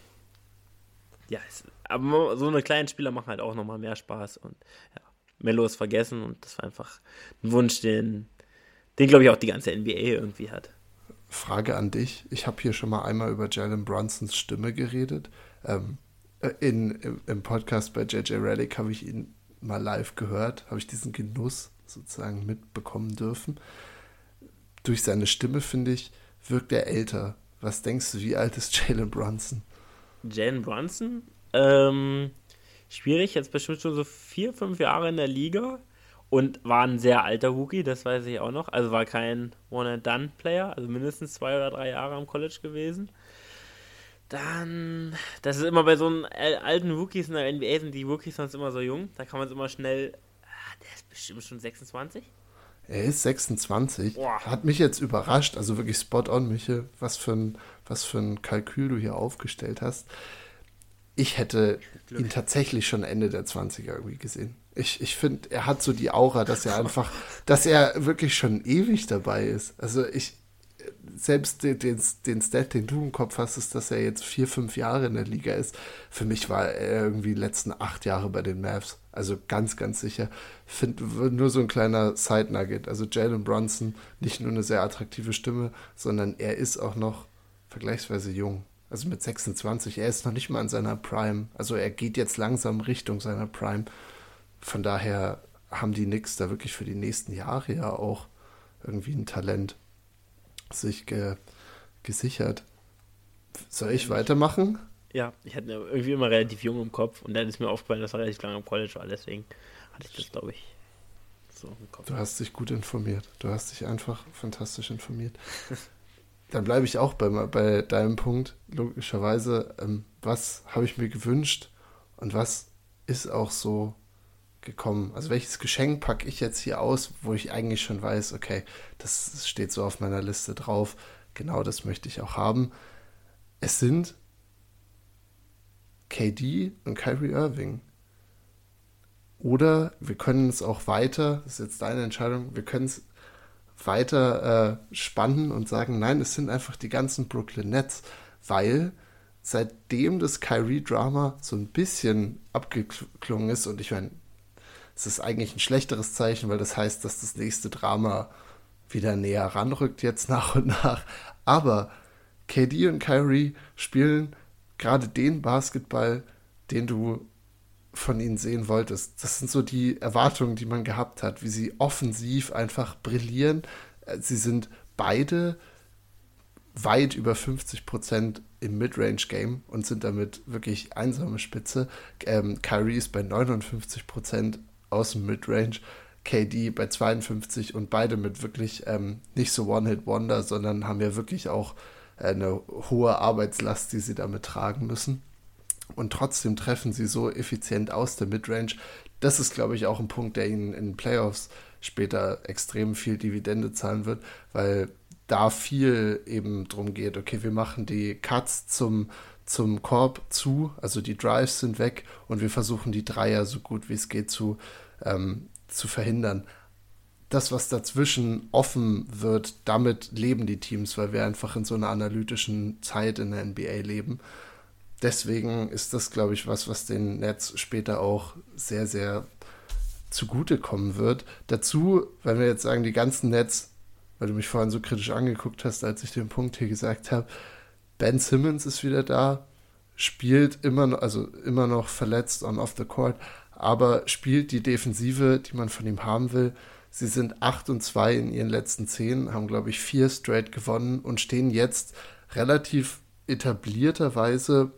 ja es, aber so eine kleinen Spieler machen halt auch nochmal mehr Spaß. Und ja, Melo ist vergessen und das war einfach ein Wunsch, den, den glaube ich auch die ganze NBA irgendwie hat. Frage an dich. Ich habe hier schon mal einmal über Jalen Brunsons Stimme geredet. Ähm, äh, in, im, Podcast bei JJ Redick habe ich ihn mal live gehört, habe ich diesen Genuss sozusagen mitbekommen dürfen. Durch seine Stimme, finde ich, wirkt er älter. Was denkst du, wie alt ist Jalen Brunson? Jalen Brunson? Ähm, schwierig, jetzt bestimmt schon so vier, fünf Jahre in der Liga und war ein sehr alter Rookie, das weiß ich auch noch. Also war kein One-and-Done-Player, also mindestens zwei oder drei Jahre am College gewesen. Dann, das ist immer bei so einen alten Rookies in der NBA, sind die Rookies sonst immer so jung. Da kann man es immer schnell. Ah, der ist bestimmt schon 26. Er ist 26. Boah. Hat mich jetzt überrascht. Also wirklich spot on, Miche. Was für ein, was für ein Kalkül du hier aufgestellt hast. Ich hätte ihn tatsächlich schon Ende der 20er irgendwie gesehen. Ich, ich finde, er hat so die Aura, dass er einfach, dass er wirklich schon ewig dabei ist. Also ich, selbst den, den, Stat, den du im Kopf hast, ist, dass er jetzt vier, fünf Jahre in der Liga ist. Für mich war er irgendwie die letzten acht Jahre bei den Mavs. Also ganz, ganz sicher. Finde nur so ein kleiner Side-Nugget. Also Jalen Brunson, nicht nur eine sehr attraktive Stimme, sondern er ist auch noch vergleichsweise jung. Also mit 26. Er ist noch nicht mal in seiner Prime. Also er geht jetzt langsam Richtung seiner Prime. Von daher haben die Knicks da wirklich für die nächsten Jahre ja auch irgendwie ein Talent sich ge gesichert. Soll ich weitermachen? Ja, ich hatte irgendwie immer relativ jung im Kopf und dann ist mir aufgefallen, dass er relativ lange im College war, deswegen hatte ich das, glaube ich, so im Kopf. Du hast dich gut informiert. Du hast dich einfach fantastisch informiert. dann bleibe ich auch bei, bei deinem Punkt, logischerweise. Ähm, was habe ich mir gewünscht und was ist auch so gekommen? Also welches Geschenk packe ich jetzt hier aus, wo ich eigentlich schon weiß, okay, das steht so auf meiner Liste drauf, genau das möchte ich auch haben. Es sind KD und Kyrie Irving. Oder wir können es auch weiter, das ist jetzt deine Entscheidung, wir können es weiter äh, spannen und sagen, nein, es sind einfach die ganzen Brooklyn Nets, weil seitdem das Kyrie-Drama so ein bisschen abgeklungen ist, und ich meine, es ist eigentlich ein schlechteres Zeichen, weil das heißt, dass das nächste Drama wieder näher ranrückt jetzt nach und nach. Aber KD und Kyrie spielen gerade den Basketball, den du von ihnen sehen wolltest. Das sind so die Erwartungen, die man gehabt hat, wie sie offensiv einfach brillieren. Sie sind beide weit über 50 Prozent im Midrange-Game und sind damit wirklich einsame Spitze. Ähm, Kyrie ist bei 59 Prozent aus dem Midrange. KD bei 52 und beide mit wirklich ähm, nicht so One-Hit-Wonder, sondern haben ja wirklich auch äh, eine hohe Arbeitslast, die sie damit tragen müssen. Und trotzdem treffen sie so effizient aus der Midrange. Das ist, glaube ich, auch ein Punkt, der ihnen in Playoffs später extrem viel Dividende zahlen wird, weil da viel eben drum geht, okay, wir machen die Cuts zum zum Korb zu, also die Drives sind weg und wir versuchen die Dreier so gut wie es geht zu, ähm, zu verhindern. Das, was dazwischen offen wird, damit leben die Teams, weil wir einfach in so einer analytischen Zeit in der NBA leben. Deswegen ist das, glaube ich, was, was den Netz später auch sehr, sehr zugutekommen wird. Dazu, wenn wir jetzt sagen, die ganzen Netz, weil du mich vorhin so kritisch angeguckt hast, als ich den Punkt hier gesagt habe, Ben Simmons ist wieder da, spielt immer noch, also immer noch verletzt on off the court, aber spielt die Defensive, die man von ihm haben will. Sie sind 8 und 2 in ihren letzten 10, haben, glaube ich, vier straight gewonnen und stehen jetzt relativ etablierterweise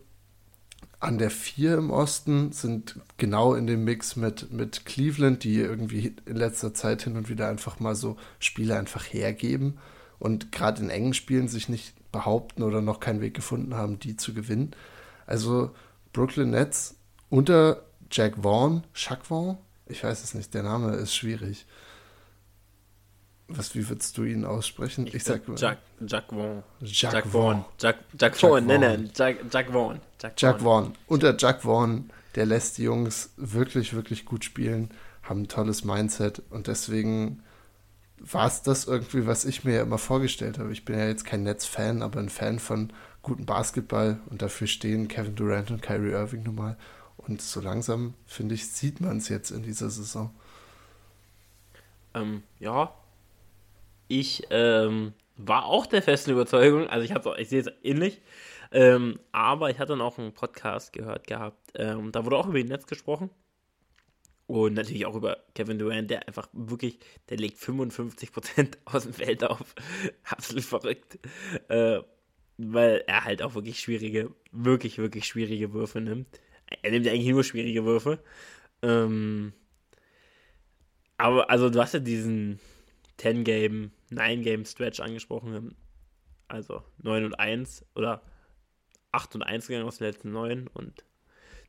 an der 4 im Osten, sind genau in dem Mix mit, mit Cleveland, die irgendwie in letzter Zeit hin und wieder einfach mal so Spiele einfach hergeben und gerade in engen Spielen sich nicht behaupten oder noch keinen Weg gefunden haben, die zu gewinnen. Also Brooklyn Nets unter Jack Vaughn, Chuck Vaughn? Ich weiß es nicht, der Name ist schwierig. Was, wie würdest du ihn aussprechen? Ich, ich sag Jack, Jack Vaughn. Jack, Jack Vaughn. Jack Vaughn, nein, nein, Jack, Jack Vaughn. Jack, Jack Vaughn. Vaughn. Unter Jack Vaughn, der lässt die Jungs wirklich, wirklich gut spielen, haben ein tolles Mindset und deswegen war es das irgendwie, was ich mir ja immer vorgestellt habe. Ich bin ja jetzt kein Netz-Fan, aber ein Fan von gutem Basketball und dafür stehen Kevin Durant und Kyrie Irving nun mal. Und so langsam, finde ich, sieht man es jetzt in dieser Saison. Ähm, ja, ich ähm, war auch der festen Überzeugung, also ich, ich sehe es ähnlich, ähm, aber ich hatte dann auch einen Podcast gehört gehabt, ähm, da wurde auch über die Netz gesprochen und natürlich auch über Kevin Durant, der einfach wirklich, der legt 55% aus dem Feld auf, absolut verrückt, äh, weil er halt auch wirklich schwierige, wirklich, wirklich schwierige Würfe nimmt. Er nimmt eigentlich nur schwierige Würfe. Ähm, aber also du hast ja diesen 10-Game, 9-Game-Stretch angesprochen. Also 9 und 1 oder 8 und 1 gegangen aus den letzten 9 und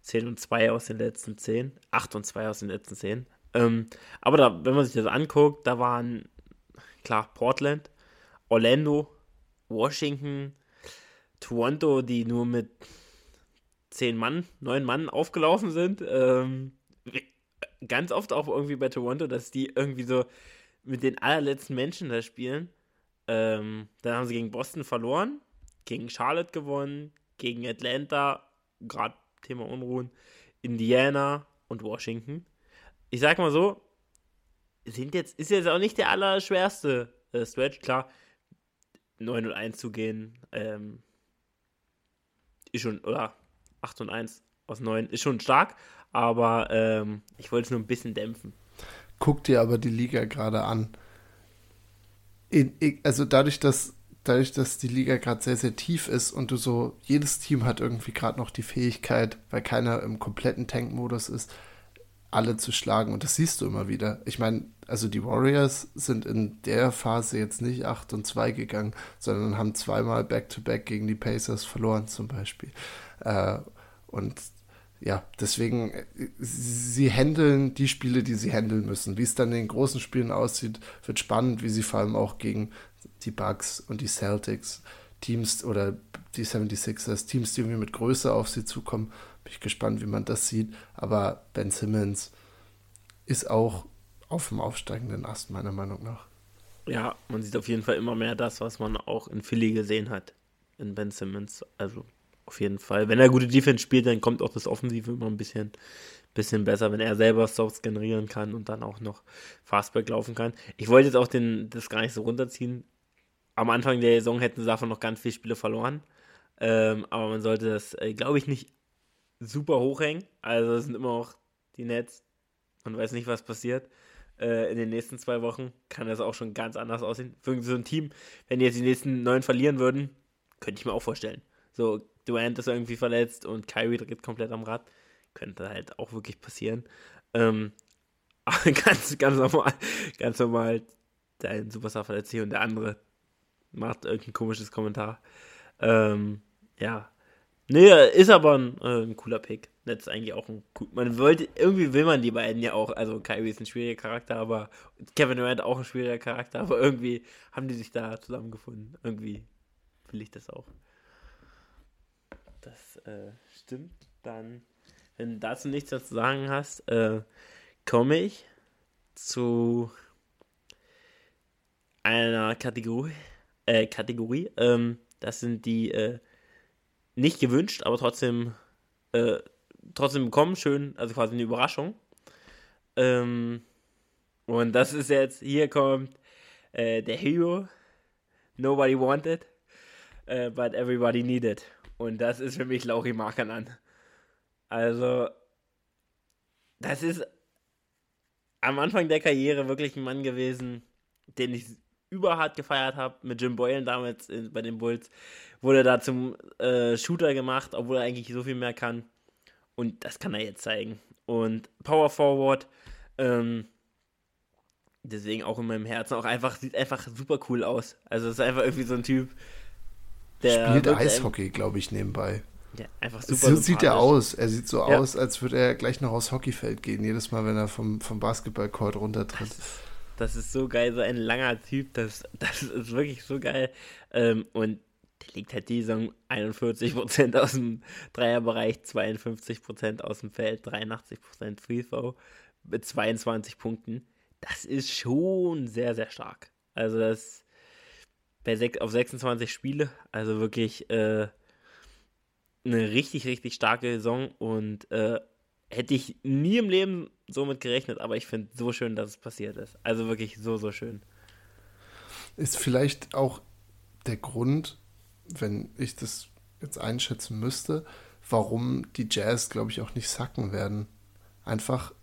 10 und 2 aus den letzten 10. 8 und 2 aus den letzten 10. Ähm, aber da, wenn man sich das anguckt, da waren klar Portland, Orlando, Washington, Toronto, die nur mit 10 Mann, 9 Mann aufgelaufen sind. Ähm, ganz oft auch irgendwie bei Toronto, dass die irgendwie so mit den allerletzten Menschen da spielen. Ähm, dann haben sie gegen Boston verloren, gegen Charlotte gewonnen, gegen Atlanta, gerade Thema Unruhen, Indiana und Washington. Ich sag mal so, sind jetzt, ist jetzt auch nicht der allerschwerste äh, Stretch. Klar, 9 und 1 zu gehen, ähm, ist schon, oder 8 und 1 aus 9 ist schon stark, aber ähm, ich wollte es nur ein bisschen dämpfen. Guck dir aber die Liga gerade an. In, also dadurch, dass dadurch, dass die Liga gerade sehr, sehr tief ist und du so, jedes Team hat irgendwie gerade noch die Fähigkeit, weil keiner im kompletten Tank-Modus ist, alle zu schlagen. Und das siehst du immer wieder. Ich meine, also die Warriors sind in der Phase jetzt nicht 8 und 2 gegangen, sondern haben zweimal Back-to-Back -back gegen die Pacers verloren, zum Beispiel. Äh, und ja, deswegen, sie handeln die Spiele, die sie handeln müssen. Wie es dann in den großen Spielen aussieht, wird spannend, wie sie vor allem auch gegen die Bucks und die Celtics, Teams oder die 76ers, Teams, die irgendwie mit Größe auf sie zukommen. Bin ich gespannt, wie man das sieht. Aber Ben Simmons ist auch auf dem aufsteigenden Ast, meiner Meinung nach. Ja, man sieht auf jeden Fall immer mehr das, was man auch in Philly gesehen hat. In Ben Simmons. Also auf jeden Fall. Wenn er gute Defense spielt, dann kommt auch das Offensive immer ein bisschen, bisschen besser, wenn er selber Stops generieren kann und dann auch noch Fastback laufen kann. Ich wollte jetzt auch den, das gar nicht so runterziehen. Am Anfang der Saison hätten sie davon noch ganz viele Spiele verloren. Ähm, aber man sollte das, äh, glaube ich, nicht super hochhängen. Also es sind immer auch die Nets. Man weiß nicht, was passiert. Äh, in den nächsten zwei Wochen kann das auch schon ganz anders aussehen. Für so ein Team, wenn die jetzt die nächsten neun verlieren würden, könnte ich mir auch vorstellen. So, Durant ist irgendwie verletzt und Kyrie dreht komplett am Rad. Könnte halt auch wirklich passieren. Ähm, ganz, ganz normal, ganz normal, dein Superstar verletzt sich und der andere macht irgendein komisches Kommentar. Ähm, ja. Nee, ist aber ein, äh, ein cooler Pick. Das ist eigentlich auch ein Man wollte, irgendwie will man die beiden ja auch. Also Kyrie ist ein schwieriger Charakter, aber Kevin Durant auch ein schwieriger Charakter, aber irgendwie haben die sich da zusammengefunden. Irgendwie will ich das auch das äh, stimmt. Dann, wenn du dazu nichts zu sagen hast, äh, komme ich zu einer Kategorie. Äh, Kategorie. Ähm, das sind die äh, nicht gewünscht, aber trotzdem äh, trotzdem bekommen. Schön, also quasi eine Überraschung. Ähm, und das ist jetzt, hier kommt äh, der Hero. Nobody wanted, uh, but everybody needed. Und das ist für mich Lauri Markanen. Also, das ist am Anfang der Karriere wirklich ein Mann gewesen, den ich überhart gefeiert habe, mit Jim Boylan damals in, bei den Bulls. Wurde da zum äh, Shooter gemacht, obwohl er eigentlich so viel mehr kann. Und das kann er jetzt zeigen. Und Power Forward, ähm, deswegen auch in meinem Herzen auch einfach, sieht einfach super cool aus. Also es ist einfach irgendwie so ein Typ, der Spielt Eishockey, glaube ich, nebenbei. Ja, einfach super. So sieht er aus. Er sieht so ja. aus, als würde er gleich noch aufs Hockeyfeld gehen, jedes Mal, wenn er vom, vom Basketballcourt runtertritt. Das, das, ist so geil, so ein langer Typ. Das, das ist wirklich so geil. Ähm, und der liegt halt die Saison 41% aus dem Dreierbereich, 52% aus dem Feld, 83% Free Throw mit 22 Punkten. Das ist schon sehr, sehr stark. Also das bei sech, auf 26 Spiele. Also wirklich äh, eine richtig, richtig starke Saison und äh, hätte ich nie im Leben so mit gerechnet, aber ich finde so schön, dass es passiert ist. Also wirklich so, so schön. Ist vielleicht auch der Grund, wenn ich das jetzt einschätzen müsste, warum die Jazz, glaube ich, auch nicht sacken werden. Einfach,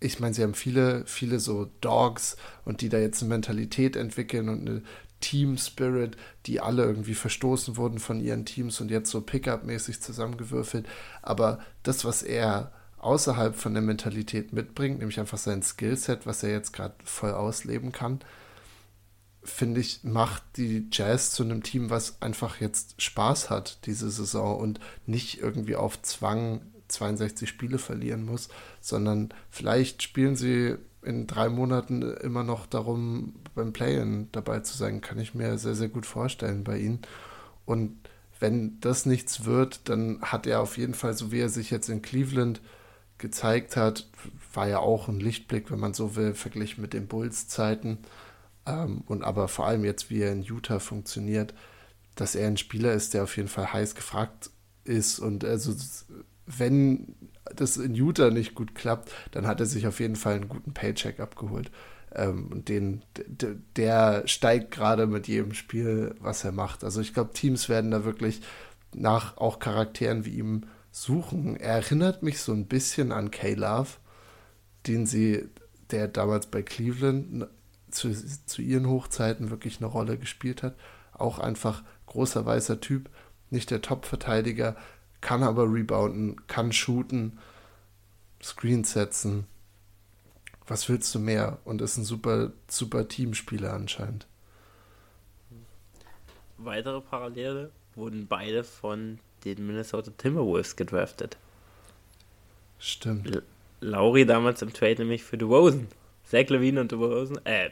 ich meine, sie haben viele, viele so Dogs und die da jetzt eine Mentalität entwickeln und eine Team Spirit, die alle irgendwie verstoßen wurden von ihren Teams und jetzt so Pickup-mäßig zusammengewürfelt. Aber das, was er außerhalb von der Mentalität mitbringt, nämlich einfach sein Skillset, was er jetzt gerade voll ausleben kann, finde ich, macht die Jazz zu einem Team, was einfach jetzt Spaß hat diese Saison und nicht irgendwie auf Zwang 62 Spiele verlieren muss, sondern vielleicht spielen sie in drei Monaten immer noch darum, beim Play-In dabei zu sein, kann ich mir sehr, sehr gut vorstellen bei ihnen. Und wenn das nichts wird, dann hat er auf jeden Fall, so wie er sich jetzt in Cleveland gezeigt hat, war ja auch ein Lichtblick, wenn man so will, verglichen mit den Bulls-Zeiten. Ähm, und aber vor allem jetzt, wie er in Utah funktioniert, dass er ein Spieler ist, der auf jeden Fall heiß gefragt ist. Und also, wenn das in Utah nicht gut klappt, dann hat er sich auf jeden Fall einen guten Paycheck abgeholt. Ähm, und den, der steigt gerade mit jedem Spiel, was er macht. Also ich glaube, Teams werden da wirklich nach auch Charakteren wie ihm suchen. Er erinnert mich so ein bisschen an K-Love, den sie, der damals bei Cleveland zu, zu ihren Hochzeiten wirklich eine Rolle gespielt hat. Auch einfach großer weißer Typ, nicht der Top-Verteidiger, kann aber rebounden, kann shooten, Screens setzen. Was willst du mehr? Und ist ein super, super Teamspieler anscheinend. Weitere Parallele wurden beide von den Minnesota Timberwolves gedraftet. Stimmt. L Lauri damals im Trade nämlich für DeRozan. Zach Levine und DeRozan. Äh,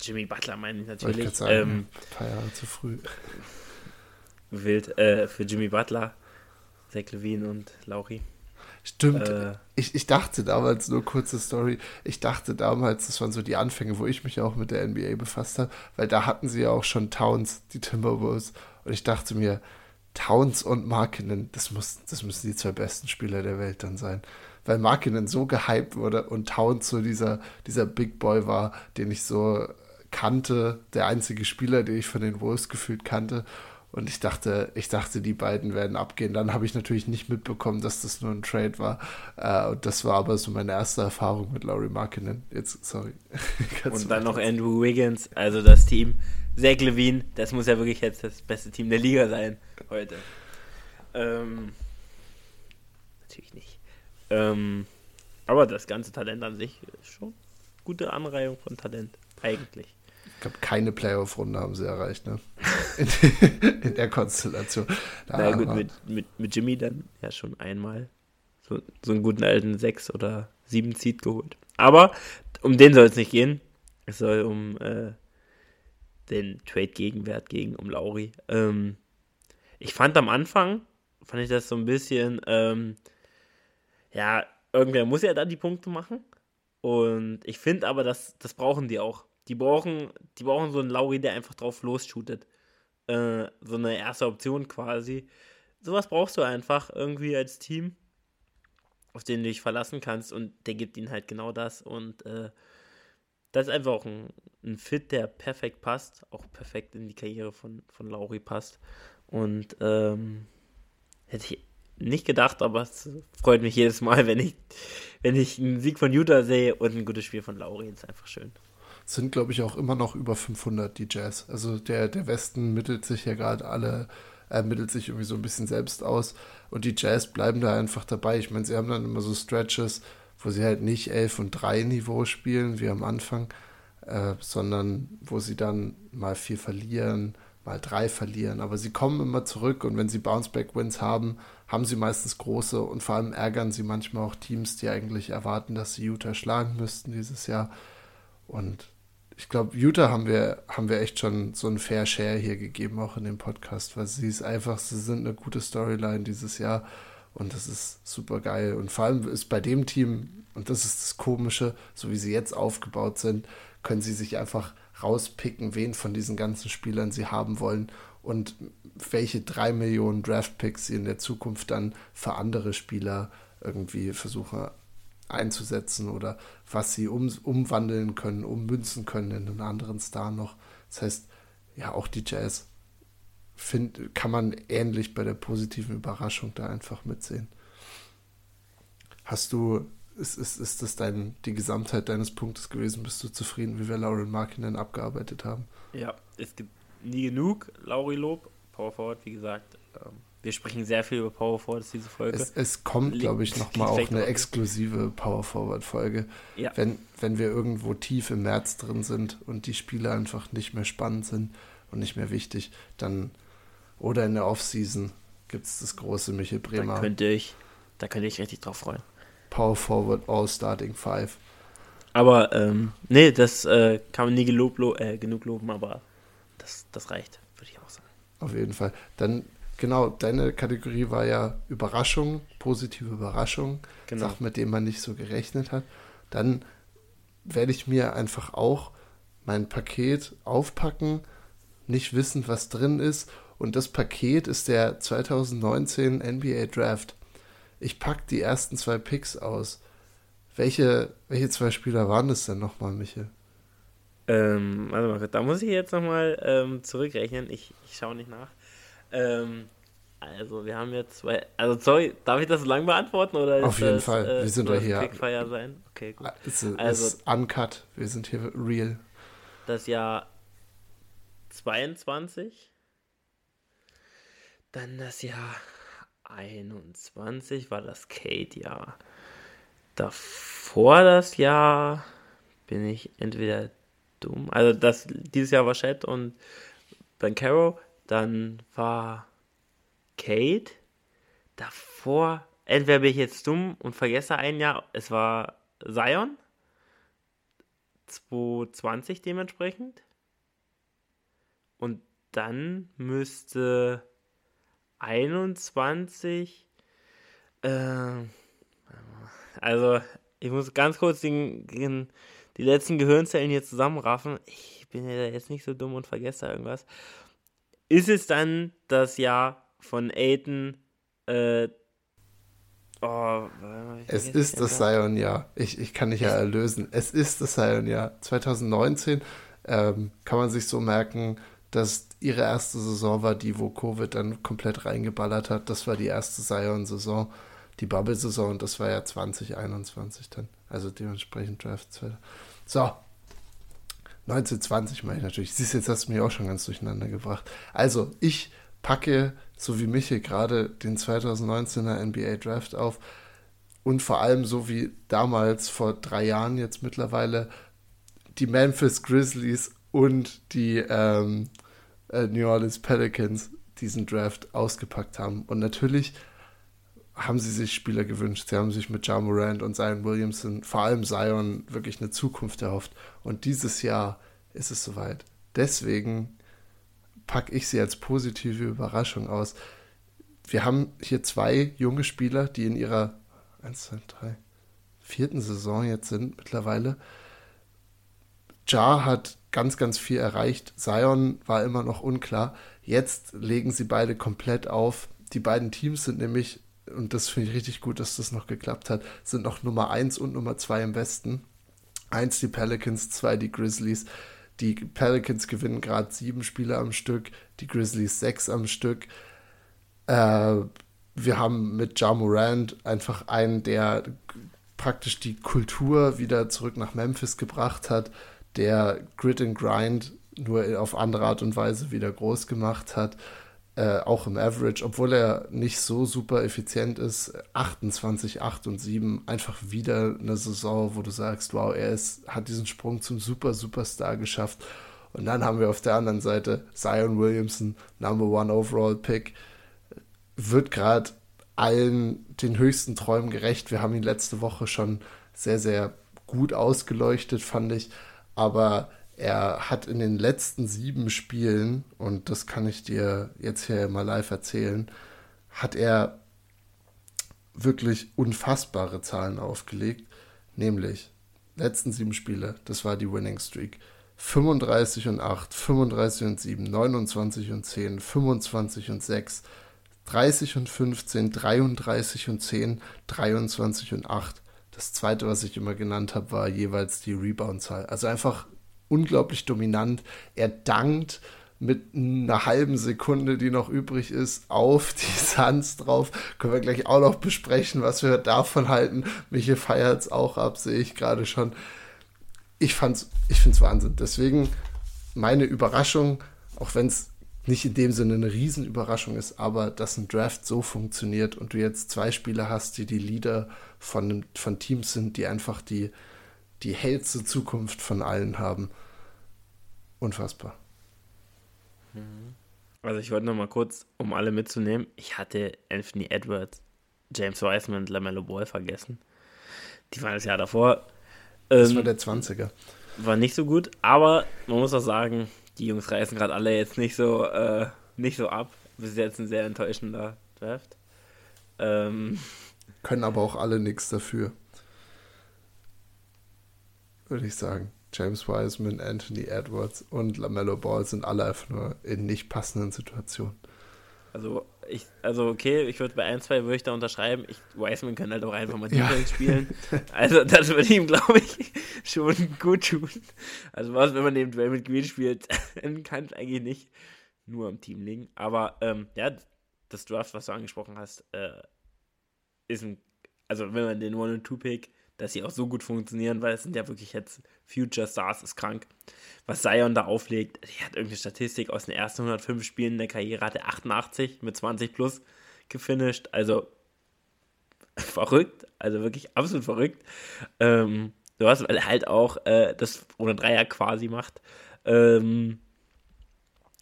Jimmy Butler meine ich natürlich. Ich sagen, ähm, ein paar Jahre zu früh. Wild äh, für Jimmy Butler, Zach Levine und Lauri. Stimmt. Äh, ich, ich dachte damals, nur kurze Story, ich dachte damals, das waren so die Anfänge, wo ich mich auch mit der NBA befasst habe, weil da hatten sie ja auch schon Towns, die Timberwolves. Und ich dachte mir, Towns und Markinen, das, muss, das müssen die zwei besten Spieler der Welt dann sein. Weil Markinen so gehypt wurde und Towns so dieser, dieser Big Boy war, den ich so kannte, der einzige Spieler, den ich von den Wolves gefühlt kannte. Und ich dachte, ich dachte, die beiden werden abgehen. Dann habe ich natürlich nicht mitbekommen, dass das nur ein Trade war. Äh, und das war aber so meine erste Erfahrung mit Laurie Markinen. Jetzt, sorry. und dann noch Andrew Wiggins, also das Team. Zach Levine, das muss ja wirklich jetzt das beste Team der Liga sein heute. Ähm, natürlich nicht. Ähm, aber das ganze Talent an sich ist schon gute Anreihung von Talent, eigentlich. Ich glaube, keine Playoff-Runde haben sie erreicht, ne? In, in der Konstellation. Na naja, gut, mit, mit, mit Jimmy dann ja schon einmal so, so einen guten alten 6 oder 7 Seed geholt. Aber um den soll es nicht gehen. Es soll um äh, den Trade-Gegenwert gegen um Lauri. Ähm, ich fand am Anfang, fand ich das so ein bisschen, ähm, ja, irgendwer muss ja dann die Punkte machen. Und ich finde aber, das, das brauchen die auch. Die brauchen, die brauchen so einen Lauri, der einfach drauf losshootet. Äh, so eine erste Option quasi. Sowas brauchst du einfach irgendwie als Team, auf den du dich verlassen kannst und der gibt ihnen halt genau das. Und äh, das ist einfach auch ein, ein Fit, der perfekt passt, auch perfekt in die Karriere von, von Lauri passt. Und ähm, hätte ich nicht gedacht, aber es freut mich jedes Mal, wenn ich, wenn ich einen Sieg von Utah sehe und ein gutes Spiel von Lauri. Ist einfach schön sind, glaube ich, auch immer noch über 500, die Jazz. Also der, der Westen mittelt sich ja gerade alle, äh, mittelt sich irgendwie so ein bisschen selbst aus. Und die Jazz bleiben da einfach dabei. Ich meine, sie haben dann immer so Stretches, wo sie halt nicht 11 und 3 Niveau spielen, wie am Anfang, äh, sondern wo sie dann mal vier verlieren, mal drei verlieren. Aber sie kommen immer zurück und wenn sie Bounceback-Wins haben, haben sie meistens große und vor allem ärgern sie manchmal auch Teams, die eigentlich erwarten, dass sie Utah schlagen müssten dieses Jahr. Und ich glaube, Utah haben wir, haben wir echt schon so ein Fair Share hier gegeben, auch in dem Podcast, weil sie ist einfach, sie sind eine gute Storyline dieses Jahr und das ist super geil. Und vor allem ist bei dem Team, und das ist das Komische, so wie sie jetzt aufgebaut sind, können sie sich einfach rauspicken, wen von diesen ganzen Spielern sie haben wollen und welche drei Millionen Draft-Picks sie in der Zukunft dann für andere Spieler irgendwie versuchen einzusetzen oder was sie um, umwandeln können, ummünzen können in einen anderen Star noch. Das heißt, ja, auch die Jazz find, kann man ähnlich bei der positiven Überraschung da einfach mitsehen. Hast du, ist, ist, ist das dein, die Gesamtheit deines Punktes gewesen? Bist du zufrieden, wie wir Lauren Markinen abgearbeitet haben? Ja, es gibt nie genug Lauri Lob. Power Forward, wie gesagt, ähm, wir sprechen sehr viel über Power Forward diese Folge. Es, es kommt, glaube ich, nochmal auch eine exklusive Power Forward Folge. Ja. Wenn, wenn wir irgendwo tief im März drin sind und die Spiele einfach nicht mehr spannend sind und nicht mehr wichtig, dann oder in der Offseason gibt es das große Michel Bremer. Da könnte ich, da könnte ich richtig drauf freuen. Power Forward All Starting Five. Aber ähm, nee, das äh, kann man nie gelob, lo äh, genug loben, aber das, das reicht, würde ich auch sagen. Auf jeden Fall. Dann genau, deine Kategorie war ja Überraschung, positive Überraschung, genau. Sachen, mit denen man nicht so gerechnet hat. Dann werde ich mir einfach auch mein Paket aufpacken, nicht wissen, was drin ist. Und das Paket ist der 2019 NBA Draft. Ich packe die ersten zwei Picks aus. Welche, welche zwei Spieler waren das denn nochmal, Michael? Ähm, warte mal, da muss ich jetzt nochmal ähm, zurückrechnen. Ich, ich schaue nicht nach. Ähm, also, wir haben jetzt zwei. Also, sorry, darf ich das so lang beantworten? Oder Auf jeden das, Fall. Äh, wir sind da hier. Quickfire sein? Okay, gut. Es ist, also, ist uncut. Wir sind hier real. Das Jahr 22. Dann das Jahr 21 war das Kate-Jahr. Davor das Jahr bin ich entweder dumm. Also das dieses Jahr war Chat und Ben Caro. Dann war Kate. Davor, entweder bin ich jetzt dumm und vergesse ein Jahr, es war Zion. 220 dementsprechend. Und dann müsste 21. Äh, also, ich muss ganz kurz den, den, die letzten Gehirnzellen hier zusammenraffen. Ich bin ja jetzt nicht so dumm und vergesse irgendwas ist es dann das Jahr von Aiden? Äh, oh, es ist das Zion-Jahr. Ich, ich kann dich ja erlösen. Es ist das Zion-Jahr. 2019 ähm, kann man sich so merken, dass ihre erste Saison war die, wo Covid dann komplett reingeballert hat. Das war die erste Zion-Saison, die Bubble-Saison und das war ja 2021 dann. Also dementsprechend Draft 2. So, 1920 meine ich natürlich. Siehst jetzt hast du mich auch schon ganz durcheinander gebracht. Also, ich packe, so wie Michel gerade, den 2019er NBA Draft auf. Und vor allem, so wie damals vor drei Jahren jetzt mittlerweile, die Memphis Grizzlies und die ähm, äh, New Orleans Pelicans diesen Draft ausgepackt haben. Und natürlich haben sie sich Spieler gewünscht. Sie haben sich mit Ja Morant und Zion Williamson, vor allem Zion, wirklich eine Zukunft erhofft. Und dieses Jahr ist es soweit. Deswegen packe ich sie als positive Überraschung aus. Wir haben hier zwei junge Spieler, die in ihrer 1, 2, 3, vierten Saison jetzt sind mittlerweile. Ja hat ganz, ganz viel erreicht. Zion war immer noch unklar. Jetzt legen sie beide komplett auf. Die beiden Teams sind nämlich und das finde ich richtig gut, dass das noch geklappt hat, sind noch Nummer 1 und Nummer 2 im Westen. Eins die Pelicans, zwei die Grizzlies. Die Pelicans gewinnen gerade sieben Spiele am Stück, die Grizzlies sechs am Stück. Äh, wir haben mit Ja Morant einfach einen, der praktisch die Kultur wieder zurück nach Memphis gebracht hat, der Grit and Grind nur auf andere Art und Weise wieder groß gemacht hat äh, auch im Average, obwohl er nicht so super effizient ist, 28, 8 und 7, einfach wieder eine Saison, wo du sagst, wow, er ist, hat diesen Sprung zum Super Superstar geschafft. Und dann haben wir auf der anderen Seite Zion Williamson, Number One Overall Pick, wird gerade allen den höchsten Träumen gerecht. Wir haben ihn letzte Woche schon sehr, sehr gut ausgeleuchtet, fand ich. Aber er hat in den letzten sieben Spielen, und das kann ich dir jetzt hier mal live erzählen, hat er wirklich unfassbare Zahlen aufgelegt. Nämlich, letzten sieben Spiele, das war die Winning Streak. 35 und 8, 35 und 7, 29 und 10, 25 und 6, 30 und 15, 33 und 10, 23 und 8. Das zweite, was ich immer genannt habe, war jeweils die Rebound-Zahl. Also einfach unglaublich dominant. Er dankt mit einer halben Sekunde, die noch übrig ist, auf die Suns drauf. Können wir gleich auch noch besprechen, was wir davon halten. Michael feiert es auch ab, sehe ich gerade schon. Ich fand's, ich finde es Wahnsinn. Deswegen meine Überraschung, auch wenn es nicht in dem Sinne eine Riesenüberraschung ist, aber dass ein Draft so funktioniert und du jetzt zwei Spieler hast, die die Leader von, von Teams sind, die einfach die, die hellste Zukunft von allen haben. Unfassbar. Mhm. Also ich wollte noch mal kurz, um alle mitzunehmen, ich hatte Anthony Edwards, James Wiseman und LaMelo Ball vergessen. Die waren das Jahr davor. Das ähm, war der 20er. War nicht so gut, aber man muss auch sagen, die Jungs reißen gerade alle jetzt nicht so, äh, nicht so ab. Bis jetzt ein sehr enttäuschender Draft. Ähm, Können aber auch alle nichts dafür. Würde ich sagen. James Wiseman, Anthony Edwards und LaMelo Ball sind alle einfach nur in nicht passenden Situationen. Also, ich, also okay, ich würde bei ein, zwei würde ich da unterschreiben. Ich, Wiseman kann halt auch einfach mal Defense ja. spielen. Also, das würde ihm, glaube ich, schon gut tun. Also, was, wenn man neben Draymond Green spielt, dann kann es eigentlich nicht nur am Team liegen. Aber, ähm, ja, das Draft, was du angesprochen hast, äh, ist ein, also, wenn man den One-and-Two-Pick dass sie auch so gut funktionieren, weil es sind ja wirklich jetzt Future Stars, ist krank. Was Zion da auflegt, er hat irgendeine Statistik aus den ersten 105 Spielen der Karriere, hat er 88 mit 20 plus gefinisht, also verrückt, also wirklich absolut verrückt. Ähm, hast, weil er halt auch äh, das ohne Dreier quasi macht ähm,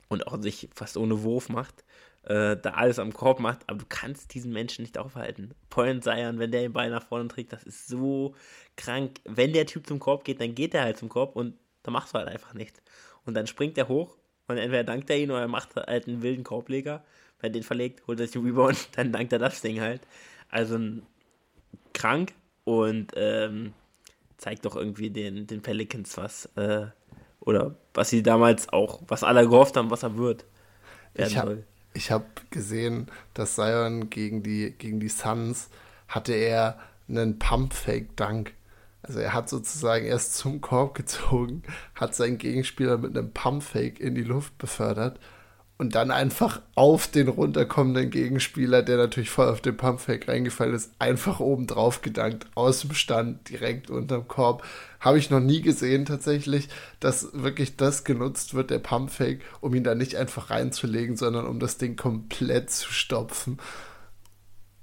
und auch sich fast ohne Wurf macht äh, da alles am Korb macht, aber du kannst diesen Menschen nicht aufhalten. Point Zion, wenn der den Ball nach vorne trägt, das ist so krank. Wenn der Typ zum Korb geht, dann geht er halt zum Korb und da machst du halt einfach nichts. Und dann springt er hoch und entweder dankt er ihn oder er macht halt einen wilden Korbleger. Wenn er den verlegt, holt er sich den Rebound, dann dankt er das Ding halt. Also krank und ähm, zeigt doch irgendwie den, den Pelicans was, äh, oder was sie damals auch, was alle gehofft haben, was er wird. Ich habe ich habe gesehen, dass Zion gegen die, gegen die Suns hatte er einen Pump-Fake-Dunk. Also er hat sozusagen erst zum Korb gezogen, hat seinen Gegenspieler mit einem Pump-Fake in die Luft befördert und dann einfach auf den runterkommenden Gegenspieler, der natürlich voll auf den Pumpfake reingefallen ist, einfach oben drauf gedankt, aus dem Stand, direkt unterm Korb. Habe ich noch nie gesehen tatsächlich, dass wirklich das genutzt wird, der Pumpfake, um ihn da nicht einfach reinzulegen, sondern um das Ding komplett zu stopfen.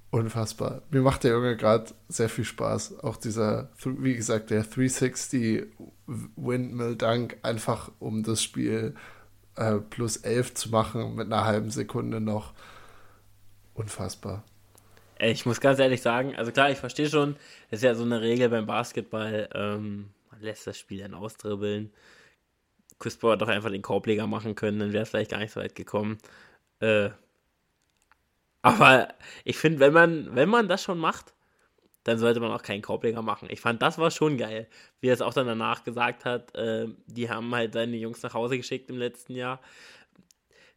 Unfassbar. Mir macht der Junge gerade sehr viel Spaß. Auch dieser, wie gesagt, der 360 Windmill Dunk, einfach um das Spiel äh, plus 11 zu machen mit einer halben Sekunde noch. Unfassbar. Ich muss ganz ehrlich sagen, also klar, ich verstehe schon, das ist ja so eine Regel beim Basketball, ähm, man lässt das Spiel dann austribbeln. Chris Paul hat doch einfach den Korbleger machen können, dann wäre es vielleicht gar nicht so weit gekommen. Äh, aber ich finde, wenn man, wenn man das schon macht, dann sollte man auch keinen Korbleger machen. Ich fand, das war schon geil, wie er es auch dann danach gesagt hat. Äh, die haben halt seine Jungs nach Hause geschickt im letzten Jahr.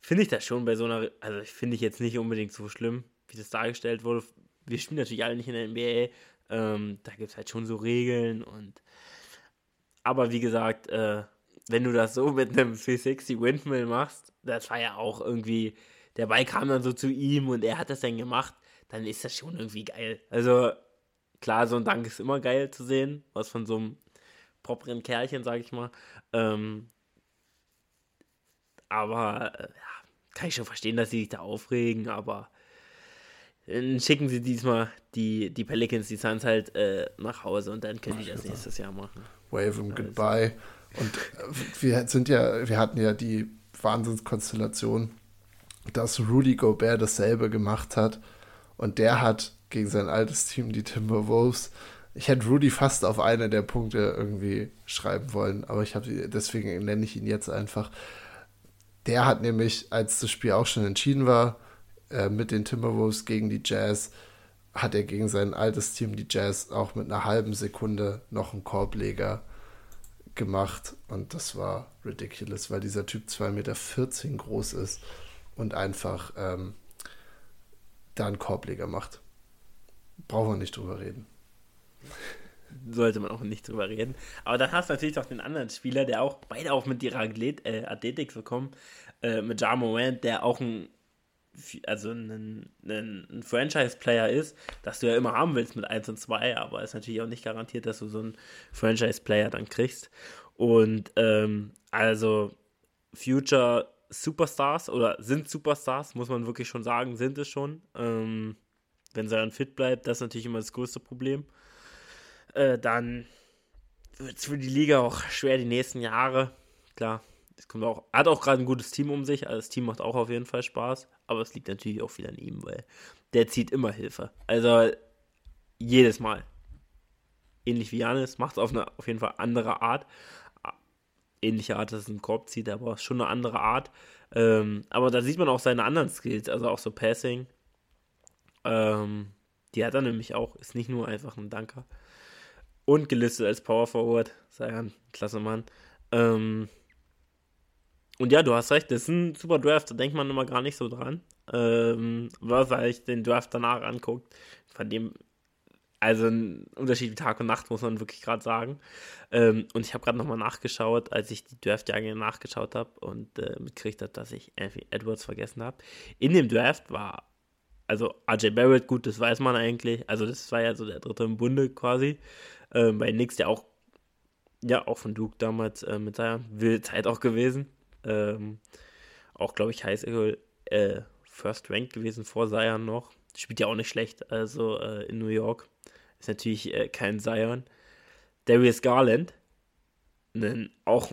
Finde ich das schon bei so einer, also finde ich jetzt nicht unbedingt so schlimm, wie das dargestellt wurde. Wir spielen natürlich alle nicht in der NBA. Ähm, da gibt es halt schon so Regeln und aber wie gesagt, äh, wenn du das so mit einem 360 Windmill machst, das war ja auch irgendwie, der Ball kam dann so zu ihm und er hat das dann gemacht, dann ist das schon irgendwie geil. Also Klar, so ein Dank ist immer geil zu sehen, was von so einem properen Kerlchen, sag ich mal. Ähm, aber äh, ja, kann ich schon verstehen, dass sie sich da aufregen, aber schicken sie diesmal die, die Pelicans, die Suns halt äh, nach Hause und dann können die das nächstes Jahr machen. Wave them also. goodbye. Und äh, wir sind ja, wir hatten ja die Wahnsinnskonstellation, dass Rudy Gobert dasselbe gemacht hat und der hat gegen sein altes Team, die Timberwolves. Ich hätte Rudy fast auf eine der Punkte irgendwie schreiben wollen, aber ich habe deswegen nenne ich ihn jetzt einfach. Der hat nämlich, als das Spiel auch schon entschieden war, äh, mit den Timberwolves gegen die Jazz, hat er gegen sein altes Team, die Jazz, auch mit einer halben Sekunde noch einen Korbleger gemacht. Und das war ridiculous, weil dieser Typ 2,14 Meter groß ist und einfach ähm, da einen Korbleger macht. Brauchen wir nicht drüber reden. Sollte man auch nicht drüber reden. Aber dann hast du natürlich auch den anderen Spieler, der auch beide auch mit ihrer äh, Athletik so kommen, äh, mit Ja Morant, der auch ein also ein, ein, ein Franchise-Player ist, dass du ja immer haben willst mit 1 und 2, aber ist natürlich auch nicht garantiert, dass du so einen Franchise-Player dann kriegst. Und ähm, also Future Superstars oder sind Superstars, muss man wirklich schon sagen, sind es schon. Ähm, wenn dann fit bleibt, das ist natürlich immer das größte Problem. Äh, dann wird es für die Liga auch schwer die nächsten Jahre. Klar, es kommt auch, hat auch gerade ein gutes Team um sich, also das Team macht auch auf jeden Fall Spaß, aber es liegt natürlich auch viel an ihm, weil der zieht immer Hilfe. Also jedes Mal. Ähnlich wie Janis, macht es auf auf jeden Fall andere Art. Ähnliche Art, dass es einen Korb zieht, aber schon eine andere Art. Ähm, aber da sieht man auch seine anderen Skills, also auch so Passing. Ähm, die hat er nämlich auch, ist nicht nur einfach ein Danker. Und gelistet als Power Forward, sei ein klasse Mann. Ähm, und ja, du hast recht, das ist ein super Draft, da denkt man immer gar nicht so dran. Ähm, weil ich den Draft danach anguckt, von dem, also ein Unterschied wie Tag und Nacht, muss man wirklich gerade sagen. Ähm, und ich habe gerade nochmal nachgeschaut, als ich die Draft-Jahre nachgeschaut habe und äh, mitgekriegt habe, dass ich Anthony Edwards vergessen habe. In dem Draft war, also RJ Barrett, gut, das weiß man eigentlich, also das war ja so der dritte im Bunde quasi. Ähm, bei Nix, der auch, ja, auch von Duke damals äh, mit seiner wilde Zeit auch gewesen ähm, auch, glaube ich, High School äh, First Rank gewesen vor Zion noch. Spielt ja auch nicht schlecht, also äh, in New York. Ist natürlich äh, kein Zion. Darius Garland, ne, auch,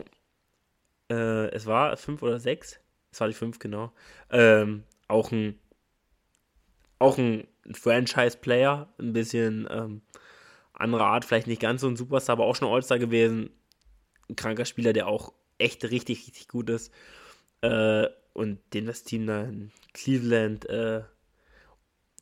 äh, es war fünf oder sechs, es war die fünf genau, ähm, auch ein, auch ein Franchise-Player, ein bisschen ähm, andere Art, vielleicht nicht ganz so ein Superstar, aber auch schon All-Star gewesen. Ein kranker Spieler, der auch echt richtig, richtig gut ist. Äh, und den das Team da in Cleveland, äh,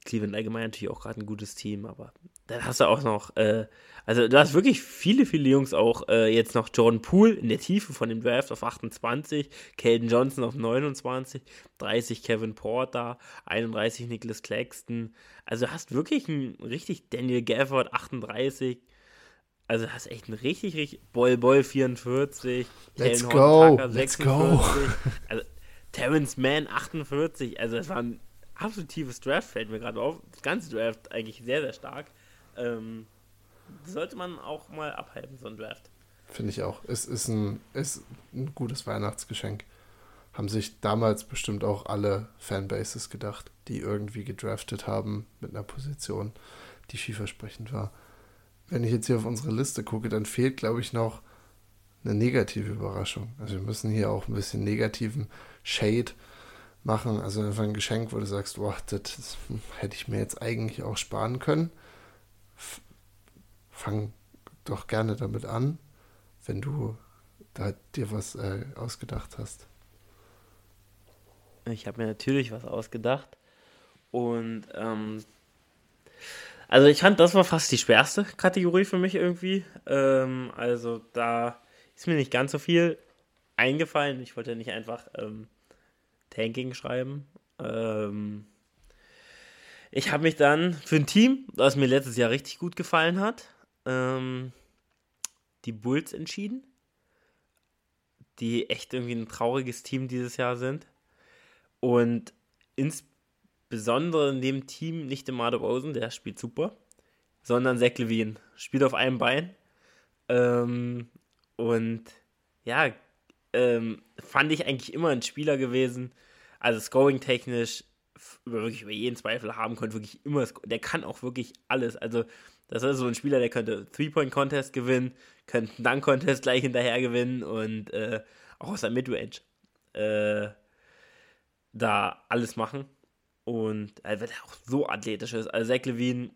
Cleveland allgemein natürlich auch gerade ein gutes Team, aber dann hast du auch noch, äh, also du hast wirklich viele, viele Jungs auch, äh, jetzt noch Jordan Poole in der Tiefe von dem Draft auf 28, Caden Johnson auf 29, 30 Kevin Porter, 31 Nicholas Claxton, also du hast wirklich ein richtig Daniel Gafford 38, also hast echt ein richtig, richtig Boy Boy 44, Let's Helen go, Tucker, let's go. Also Terrence Mann 48, also das war ein absolut tiefes Draft, fällt mir gerade auf. Das ganze Draft eigentlich sehr, sehr stark. Ähm, sollte man auch mal abhalten, so ein Draft. Finde ich auch. Es ist ein, ist ein gutes Weihnachtsgeschenk. Haben sich damals bestimmt auch alle Fanbases gedacht, die irgendwie gedraftet haben mit einer Position, die vielversprechend war wenn ich jetzt hier auf unsere Liste gucke, dann fehlt, glaube ich, noch eine negative Überraschung. Also wir müssen hier auch ein bisschen negativen Shade machen. Also einfach ein Geschenk, wo du sagst, boah, das hätte ich mir jetzt eigentlich auch sparen können. Fang doch gerne damit an, wenn du da dir was äh, ausgedacht hast. Ich habe mir natürlich was ausgedacht. Und ähm, also ich fand, das war fast die schwerste Kategorie für mich irgendwie. Ähm, also da ist mir nicht ganz so viel eingefallen. Ich wollte nicht einfach ähm, Tanking schreiben. Ähm, ich habe mich dann für ein Team, das mir letztes Jahr richtig gut gefallen hat, ähm, die Bulls entschieden. Die echt irgendwie ein trauriges Team dieses Jahr sind. Und insbesondere Besondere in dem Team nicht der Marder Rosen, der spielt super, sondern Zach Levine. Spielt auf einem Bein. Ähm, und ja, ähm, fand ich eigentlich immer ein Spieler gewesen. Also scoring-technisch wirklich über jeden Zweifel haben konnte, wirklich immer, der kann auch wirklich alles. Also, das ist so ein Spieler, der könnte Three-Point-Contest gewinnen, könnte einen Dunk-Contest gleich hinterher gewinnen und äh, auch aus der Midrange äh, da alles machen. Und äh, weil er auch so athletisch ist. Also Zach Levine,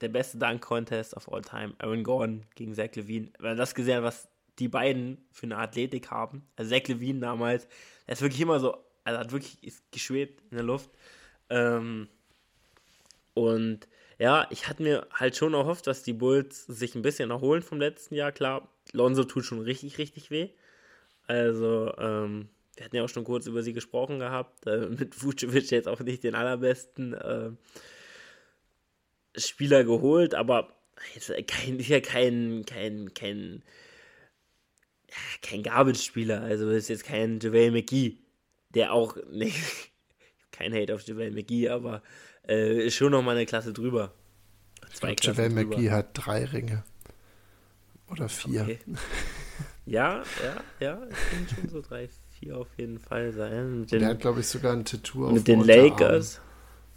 der beste Dunk-Contest of all time. Aaron Gordon gegen Zach Levine. Wenn das gesehen, was die beiden für eine Athletik haben. Also Zach Levine damals, er ist wirklich immer so, also hat wirklich ist geschwebt in der Luft. Ähm, und ja, ich hatte mir halt schon erhofft, dass die Bulls sich ein bisschen erholen vom letzten Jahr. Klar, Lonzo tut schon richtig, richtig weh. Also, ähm, wir hatten ja auch schon kurz über sie gesprochen gehabt, äh, mit Vucevic jetzt auch nicht den allerbesten äh, Spieler geholt, aber jetzt kein, ja kein, kein, kein, ja, kein Garbage-Spieler, also ist jetzt kein JaVale McGee, der auch nicht, kein Hate auf JaVale McGee, aber äh, ist schon nochmal eine Klasse drüber. Zwei ich JaVale McGee hat drei Ringe. Oder vier. Okay. Ja, ja, ja, es sind schon so drei, vier auf jeden Fall sein. Den, der hat, glaube ich, sogar ein Tattoo auf Mit den Lakers.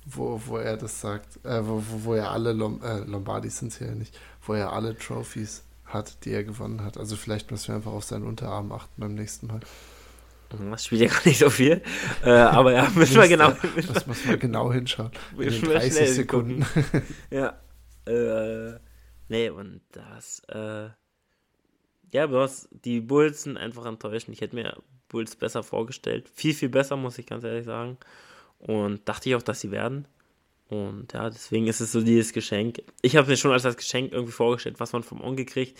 Wo, wo er das sagt, äh, wo, wo, wo er alle Lom äh, Lombardis sind es ja nicht, wo er alle Trophies hat, die er gewonnen hat. Also vielleicht müssen wir einfach auf seinen Unterarm achten beim nächsten Mal. Das spielt ja gar nicht so viel. Äh, aber ja, müssen wir genau. das muss man genau hinschauen. In den 30 Sekunden. ja. Äh, nee, und das, äh, ja, bloß die Bulls sind einfach enttäuschend. Ich hätte mir Bulls besser vorgestellt. Viel, viel besser, muss ich ganz ehrlich sagen. Und dachte ich auch, dass sie werden. Und ja, deswegen ist es so dieses Geschenk. Ich habe mir schon als das Geschenk irgendwie vorgestellt, was man vom Onkel kriegt.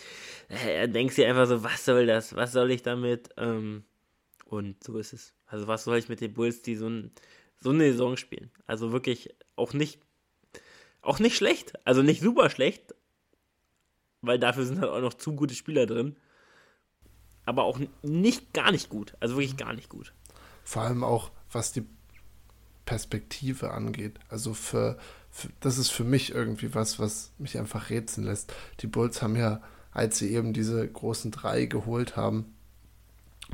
Er denkt sich einfach so, was soll das? Was soll ich damit? Ähm, und so ist es. Also was soll ich mit den Bulls, die so, ein, so eine Saison spielen? Also wirklich auch nicht, auch nicht schlecht. Also nicht super schlecht, weil dafür sind halt auch noch zu gute Spieler drin. Aber auch nicht gar nicht gut. Also wirklich gar nicht gut. Vor allem auch, was die Perspektive angeht. Also für, für, das ist für mich irgendwie was, was mich einfach rätseln lässt. Die Bulls haben ja, als sie eben diese großen drei geholt haben,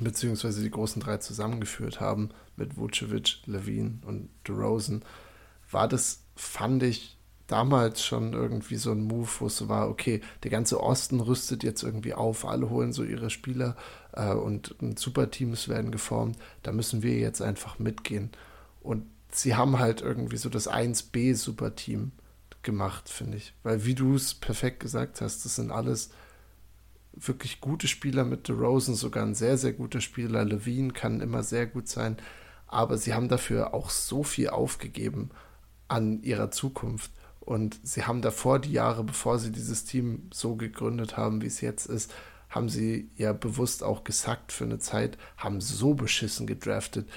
beziehungsweise die großen drei zusammengeführt haben mit Vucevic, Levine und DeRozan, war das, fand ich, damals schon irgendwie so ein Move, wo es so war, okay, der ganze Osten rüstet jetzt irgendwie auf, alle holen so ihre Spieler äh, und, Superteams werden geformt, da müssen wir jetzt einfach mitgehen. Und sie haben halt irgendwie so das 1B-Superteam gemacht, finde ich. Weil wie du es perfekt gesagt hast, das sind alles wirklich gute Spieler mit DeRozan, sogar ein sehr, sehr guter Spieler. Levine kann immer sehr gut sein. Aber sie haben dafür auch so viel aufgegeben an ihrer Zukunft. Und sie haben davor, die Jahre, bevor sie dieses Team so gegründet haben, wie es jetzt ist, haben sie ja bewusst auch gesackt für eine Zeit, haben so beschissen gedraftet.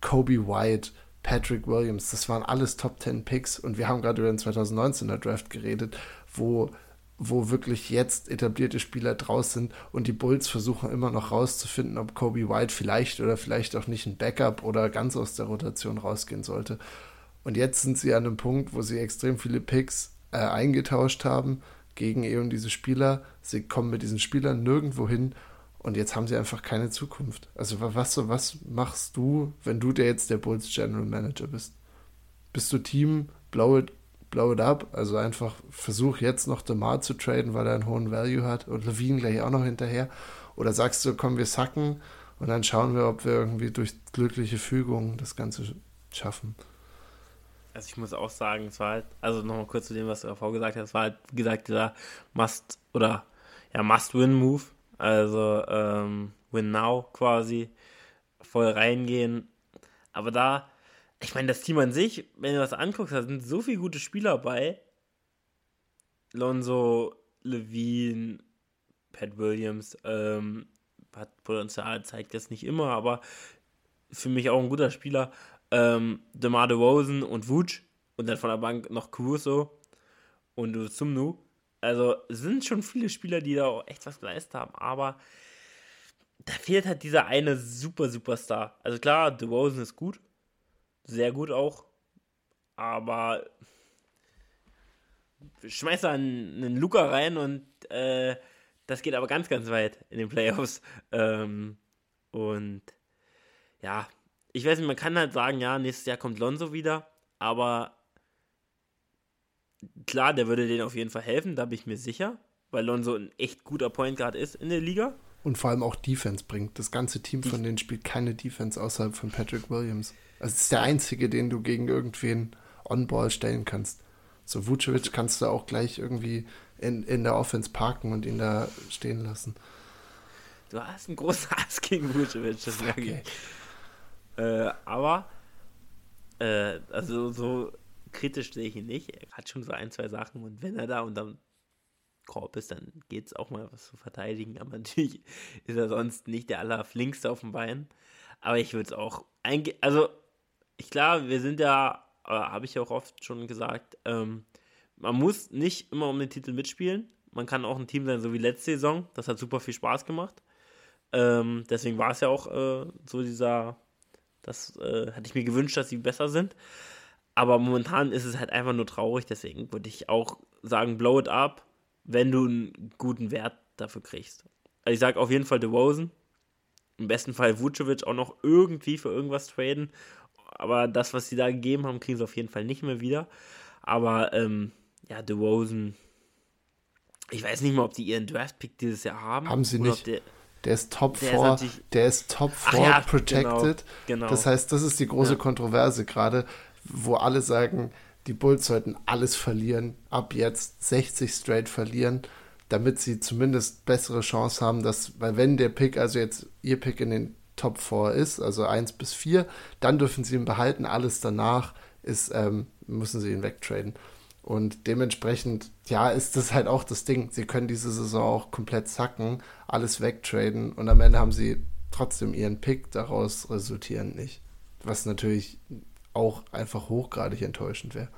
Kobe White, Patrick Williams, das waren alles Top 10 Picks und wir haben gerade über den 2019er Draft geredet, wo, wo wirklich jetzt etablierte Spieler draus sind und die Bulls versuchen immer noch rauszufinden, ob Kobe White vielleicht oder vielleicht auch nicht ein Backup oder ganz aus der Rotation rausgehen sollte. Und jetzt sind sie an einem Punkt, wo sie extrem viele Picks äh, eingetauscht haben gegen eben diese Spieler. Sie kommen mit diesen Spielern nirgendwo hin und jetzt haben sie einfach keine Zukunft. Also was, was machst du, wenn du der jetzt der Bulls General Manager bist? Bist du Team, blow it, blow it up? Also einfach versuch jetzt noch DeMar zu traden, weil er einen hohen Value hat und Levine gleich auch noch hinterher. Oder sagst du, komm, wir sacken und dann schauen wir, ob wir irgendwie durch glückliche Fügung das Ganze schaffen. Also ich muss auch sagen, es war halt, also nochmal kurz zu dem, was du davor gesagt hast, es war halt, wie gesagt, dieser Must- oder ja, Must-Win-Move also ähm, Win Now quasi, voll reingehen. Aber da, ich meine, das Team an sich, wenn du das anguckst, da sind so viele gute Spieler bei. Lonzo, Levine, Pat Williams, ähm, hat Potenzial, zeigt das nicht immer, aber für mich auch ein guter Spieler. Ähm, DeMar DeRozan und Vooch und dann von der Bank noch Caruso und Sumnu. Also sind schon viele Spieler, die da auch echt was geleistet haben, aber da fehlt halt dieser eine super Superstar. Also klar, DeRozan ist gut, sehr gut auch, aber schmeiß da einen, einen Luca rein und äh, das geht aber ganz, ganz weit in den Playoffs. Ähm, und ja, ich weiß nicht, man kann halt sagen, ja, nächstes Jahr kommt Lonzo wieder, aber klar, der würde denen auf jeden Fall helfen, da bin ich mir sicher, weil Lonzo ein echt guter Point Guard ist in der Liga. Und vor allem auch Defense bringt. Das ganze Team von denen spielt keine Defense außerhalb von Patrick Williams. Also es ist der einzige, den du gegen irgendwen on-ball stellen kannst. So Vucevic kannst du auch gleich irgendwie in, in der Offense parken und ihn da stehen lassen. Du hast einen großen Hass gegen Vucevic, das merke ich. Äh, aber, äh, also so kritisch sehe ich ihn nicht. Er hat schon so ein, zwei Sachen und wenn er da dann Korb ist, dann geht es auch mal was zu verteidigen. Aber natürlich ist er sonst nicht der allerflinkste auf dem Bein. Aber ich würde es auch, also ich klar, wir sind ja, äh, habe ich ja auch oft schon gesagt, ähm, man muss nicht immer um den Titel mitspielen. Man kann auch ein Team sein, so wie letzte Saison. Das hat super viel Spaß gemacht. Ähm, deswegen war es ja auch äh, so dieser, das äh, hätte ich mir gewünscht, dass sie besser sind. Aber momentan ist es halt einfach nur traurig. Deswegen würde ich auch sagen, blow it up, wenn du einen guten Wert dafür kriegst. Also ich sage auf jeden Fall DeRozan. Im besten Fall Vucevic auch noch irgendwie für irgendwas traden. Aber das, was sie da gegeben haben, kriegen sie auf jeden Fall nicht mehr wieder. Aber ähm, ja, DeRozan, ich weiß nicht mal, ob die ihren Draft-Pick dieses Jahr haben. Haben sie nicht. Der, der, ist Top 4, der ist Top 4 ja, protected. Genau, genau. Das heißt, das ist die große ja. Kontroverse gerade, wo alle sagen, die Bulls sollten alles verlieren, ab jetzt 60 straight verlieren, damit sie zumindest bessere Chance haben, dass, weil wenn der Pick, also jetzt ihr Pick in den Top 4 ist, also 1 bis 4, dann dürfen sie ihn behalten, alles danach ist, ähm, müssen sie ihn wegtraden. Und dementsprechend, ja, ist das halt auch das Ding. Sie können diese Saison auch komplett zacken, alles wegtraden und am Ende haben sie trotzdem ihren Pick, daraus resultieren nicht. Was natürlich auch einfach hochgradig enttäuschend wäre.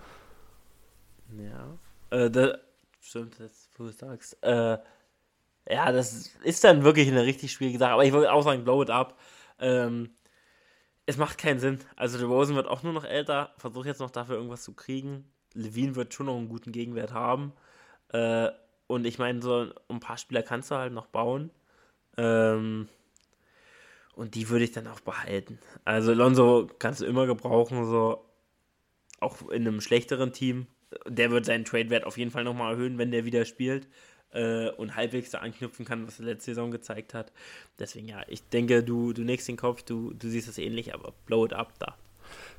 Ja. Äh, da, stimmt, jetzt, wo du sagst. Äh, ja, das ist dann wirklich eine richtig schwierige Sache. Aber ich würde auch sagen, blow it up. Ähm, es macht keinen Sinn. Also, der Rosen wird auch nur noch älter, versucht jetzt noch dafür irgendwas zu kriegen. Levine wird schon noch einen guten Gegenwert haben. Äh, und ich meine, so ein paar Spieler kannst du halt noch bauen. Ähm, und die würde ich dann auch behalten. Also Lonzo kannst du immer gebrauchen, so auch in einem schlechteren Team. Der wird seinen Trade-Wert auf jeden Fall nochmal erhöhen, wenn der wieder spielt äh, und halbwegs da anknüpfen kann, was er letzte Saison gezeigt hat. Deswegen ja, ich denke, du, du nächst den Kopf, du, du siehst es ähnlich, aber blow it up da.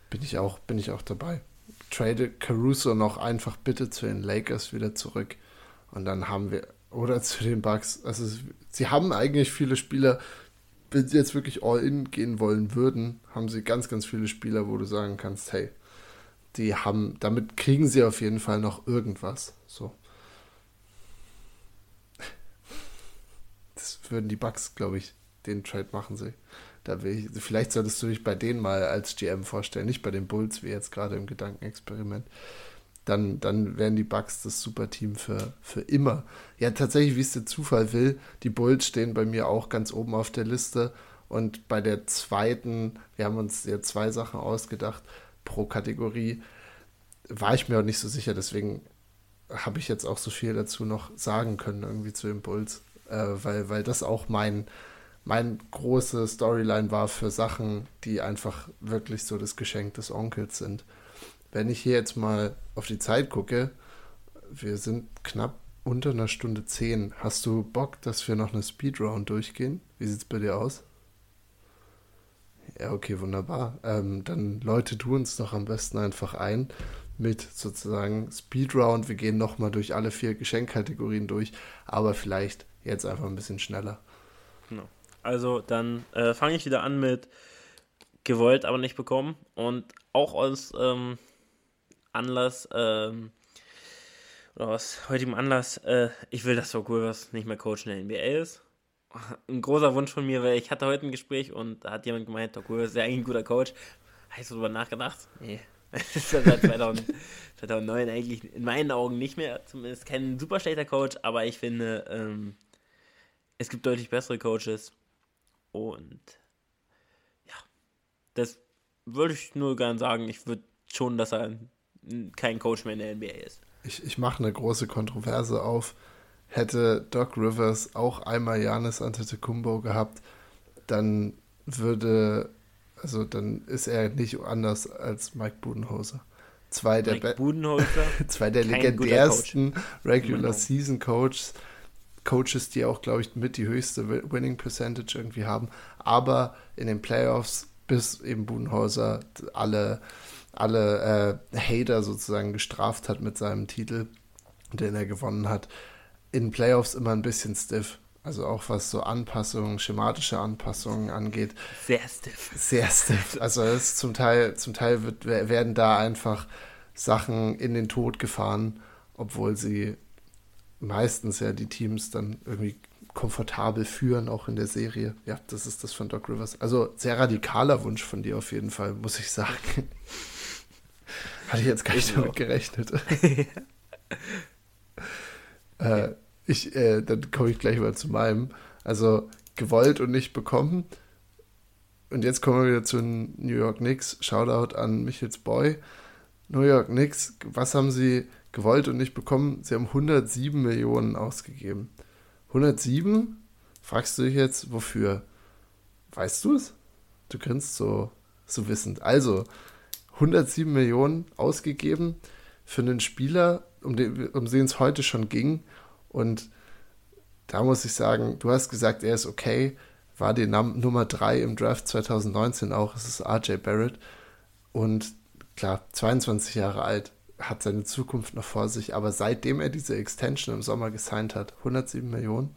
Bin ich auch, bin ich auch dabei trade Caruso noch einfach bitte zu den Lakers wieder zurück. Und dann haben wir, oder zu den Bucks. Also, sie haben eigentlich viele Spieler, wenn sie jetzt wirklich all in gehen wollen würden, haben sie ganz, ganz viele Spieler, wo du sagen kannst, hey, die haben, damit kriegen sie auf jeden Fall noch irgendwas. So. Das würden die Bucks, glaube ich, den Trade machen sie. Da will ich, vielleicht solltest du dich bei denen mal als GM vorstellen, nicht bei den Bulls, wie jetzt gerade im Gedankenexperiment. Dann, dann wären die Bucks das Superteam für, für immer. Ja, tatsächlich, wie es der Zufall will, die Bulls stehen bei mir auch ganz oben auf der Liste. Und bei der zweiten, wir haben uns ja zwei Sachen ausgedacht pro Kategorie, war ich mir auch nicht so sicher. Deswegen habe ich jetzt auch so viel dazu noch sagen können, irgendwie zu den Bulls. Äh, weil, weil das auch mein, mein große Storyline war für Sachen, die einfach wirklich so das Geschenk des Onkels sind. Wenn ich hier jetzt mal auf die Zeit gucke, wir sind knapp unter einer Stunde zehn. Hast du Bock, dass wir noch eine Speedround durchgehen? Wie sieht's bei dir aus? Ja, okay, wunderbar. Ähm, dann läute du uns doch am besten einfach ein mit sozusagen Speedround. Wir gehen nochmal durch alle vier Geschenkkategorien durch, aber vielleicht jetzt einfach ein bisschen schneller. Genau. Also dann äh, fange ich wieder an mit gewollt, aber nicht bekommen. Und auch aus ähm, Anlass, ähm, oder aus heutigem Anlass, äh, ich will, dass Doc Rivers nicht mehr Coach in der NBA ist. Ein großer Wunsch von mir, weil ich hatte heute ein Gespräch und da hat jemand gemeint, Doc Rivers ist ja eigentlich ein guter Coach. Hast du darüber nachgedacht? Nee. Das ist ja seit 2000, 2009 eigentlich in meinen Augen nicht mehr, zumindest kein super schlechter Coach, aber ich finde, ähm, es gibt deutlich bessere Coaches und ja, das würde ich nur gern sagen. Ich würde schon, dass er kein Coach mehr in der NBA ist. Ich, ich mache eine große Kontroverse auf. Hätte Doc Rivers auch einmal Janis Antetokounmpo gehabt, dann würde, also dann ist er nicht anders als Mike Budenholzer. Zwei der, zwei der legendärsten Regular Season Coaches Coaches, die auch, glaube ich, mit die höchste Winning Percentage irgendwie haben. Aber in den Playoffs, bis eben Budenhauser alle, alle äh, Hater sozusagen gestraft hat mit seinem Titel, den er gewonnen hat, in den Playoffs immer ein bisschen stiff. Also auch was so Anpassungen, schematische Anpassungen angeht. Sehr stiff. Sehr stiff. Also es zum Teil, zum Teil wird, werden da einfach Sachen in den Tod gefahren, obwohl sie meistens ja die Teams dann irgendwie komfortabel führen, auch in der Serie. Ja, das ist das von Doc Rivers. Also sehr radikaler Wunsch von dir auf jeden Fall, muss ich sagen. Hatte ich jetzt gar nicht damit gerechnet. äh, ich, äh, dann komme ich gleich mal zu meinem. Also gewollt und nicht bekommen. Und jetzt kommen wir wieder zu den New York Knicks. Shoutout an Michels Boy. New York Knicks, was haben sie gewollt und nicht bekommen? Sie haben 107 Millionen ausgegeben. 107? Fragst du dich jetzt, wofür? Weißt du es? Du grinst so, so wissend. Also, 107 Millionen ausgegeben für einen Spieler, um den, um den es heute schon ging. Und da muss ich sagen, du hast gesagt, er ist okay, war die Num Nummer 3 im Draft 2019 auch, es ist RJ Barrett. Und klar, 22 Jahre alt, hat seine Zukunft noch vor sich, aber seitdem er diese Extension im Sommer gesigned hat, 107 Millionen,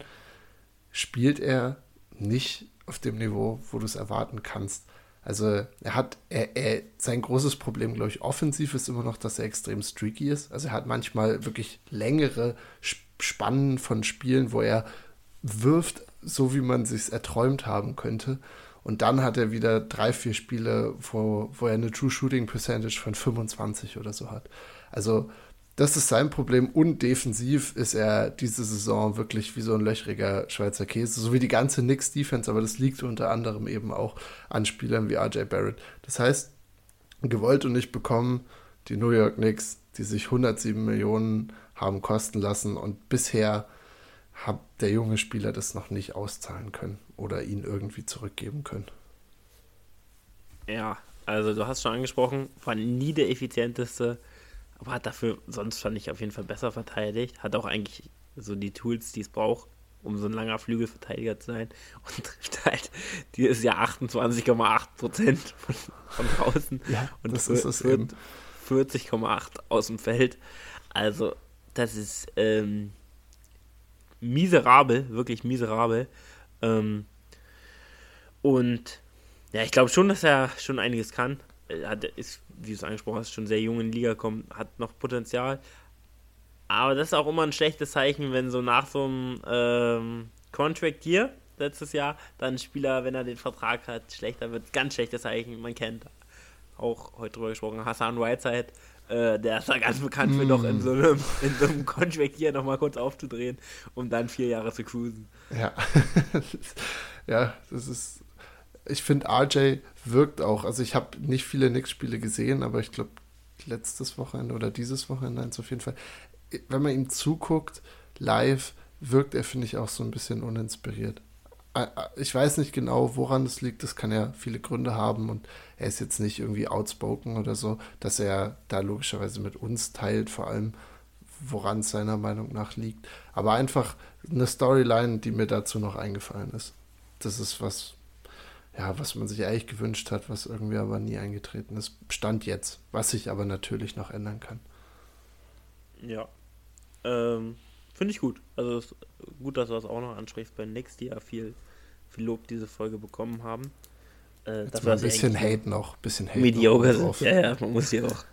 spielt er nicht auf dem Niveau, wo du es erwarten kannst. Also er hat, er, er, sein großes Problem, glaube ich, offensiv ist immer noch, dass er extrem streaky ist. Also er hat manchmal wirklich längere Spannen von Spielen, wo er wirft, so wie man sich erträumt haben könnte. Und dann hat er wieder drei, vier Spiele, wo, wo er eine True Shooting Percentage von 25 oder so hat. Also das ist sein Problem und defensiv ist er diese Saison wirklich wie so ein löchriger Schweizer Käse, so wie die ganze Knicks Defense, aber das liegt unter anderem eben auch an Spielern wie RJ Barrett. Das heißt, gewollt und nicht bekommen, die New York Knicks, die sich 107 Millionen haben kosten lassen und bisher hat der junge Spieler das noch nicht auszahlen können oder ihn irgendwie zurückgeben können. Ja, also du hast schon angesprochen, war nie der effizienteste aber hat dafür, sonst fand ich auf jeden Fall besser verteidigt. Hat auch eigentlich so die Tools, die es braucht, um so ein langer Flügelverteidiger zu sein. Und trifft halt dieses Jahr 28,8 Prozent von, von draußen. Ja, und das ist es 40,8 aus dem Feld. Also, das ist ähm, miserabel, wirklich miserabel. Ähm, und ja, ich glaube schon, dass er schon einiges kann. Er hat, ist wie du es angesprochen hast, schon sehr jung in die Liga kommt, hat noch Potenzial. Aber das ist auch immer ein schlechtes Zeichen, wenn so nach so einem ähm, Contract hier letztes Jahr dann ein Spieler, wenn er den Vertrag hat, schlechter wird. Ganz schlechtes Zeichen. Man kennt auch heute drüber gesprochen, Hassan Whiteside, äh, der ist da ganz bekannt für, mm. noch in so einem, in so einem Contract hier nochmal kurz aufzudrehen, um dann vier Jahre zu cruisen. Ja, ja, das ist ich finde, RJ wirkt auch. Also, ich habe nicht viele Knicks-Spiele gesehen, aber ich glaube, letztes Wochenende oder dieses Wochenende eins auf jeden Fall. Wenn man ihm zuguckt, live, wirkt er, finde ich, auch so ein bisschen uninspiriert. Ich weiß nicht genau, woran es liegt. Das kann ja viele Gründe haben und er ist jetzt nicht irgendwie outspoken oder so, dass er da logischerweise mit uns teilt, vor allem woran es seiner Meinung nach liegt. Aber einfach eine Storyline, die mir dazu noch eingefallen ist. Das ist was, ja, was man sich eigentlich gewünscht hat, was irgendwie aber nie eingetreten ist. Stand jetzt, was sich aber natürlich noch ändern kann. Ja. Ähm, Finde ich gut. Also gut, dass du das auch noch ansprichst bei Nix, die ja viel, viel Lob diese Folge bekommen haben. Äh, Jetzt mal ein bisschen Hate noch, bisschen Hate Mediocre sind. Ja, ja, man muss hier auch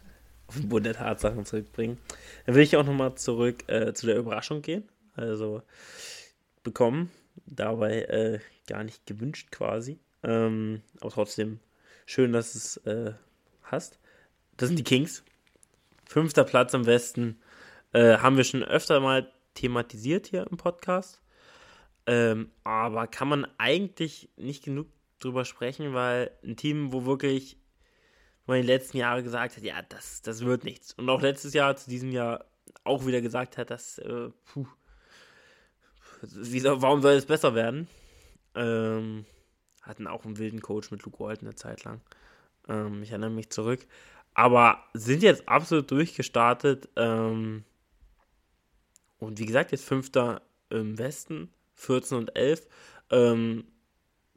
auf den Boden der Tatsachen zurückbringen. Dann will ich auch nochmal zurück äh, zu der Überraschung gehen. Also bekommen, dabei äh, gar nicht gewünscht quasi. Ähm, aber trotzdem schön, dass es äh, hast. Das sind die Kings. Fünfter Platz im Westen. Äh, haben wir schon öfter mal thematisiert hier im Podcast. Ähm, aber kann man eigentlich nicht genug drüber sprechen, weil ein Team, wo wirklich man in den letzten Jahren gesagt hat, ja, das, das wird nichts. Und auch letztes Jahr zu diesem Jahr auch wieder gesagt hat, dass, äh, puh, warum soll es besser werden? Ähm, hatten auch einen wilden Coach mit Luke Walton eine Zeit lang. Ähm, ich erinnere mich zurück. Aber sind jetzt absolut durchgestartet. Ähm, und wie gesagt, jetzt Fünfter im Westen, 14 und 11. Ähm,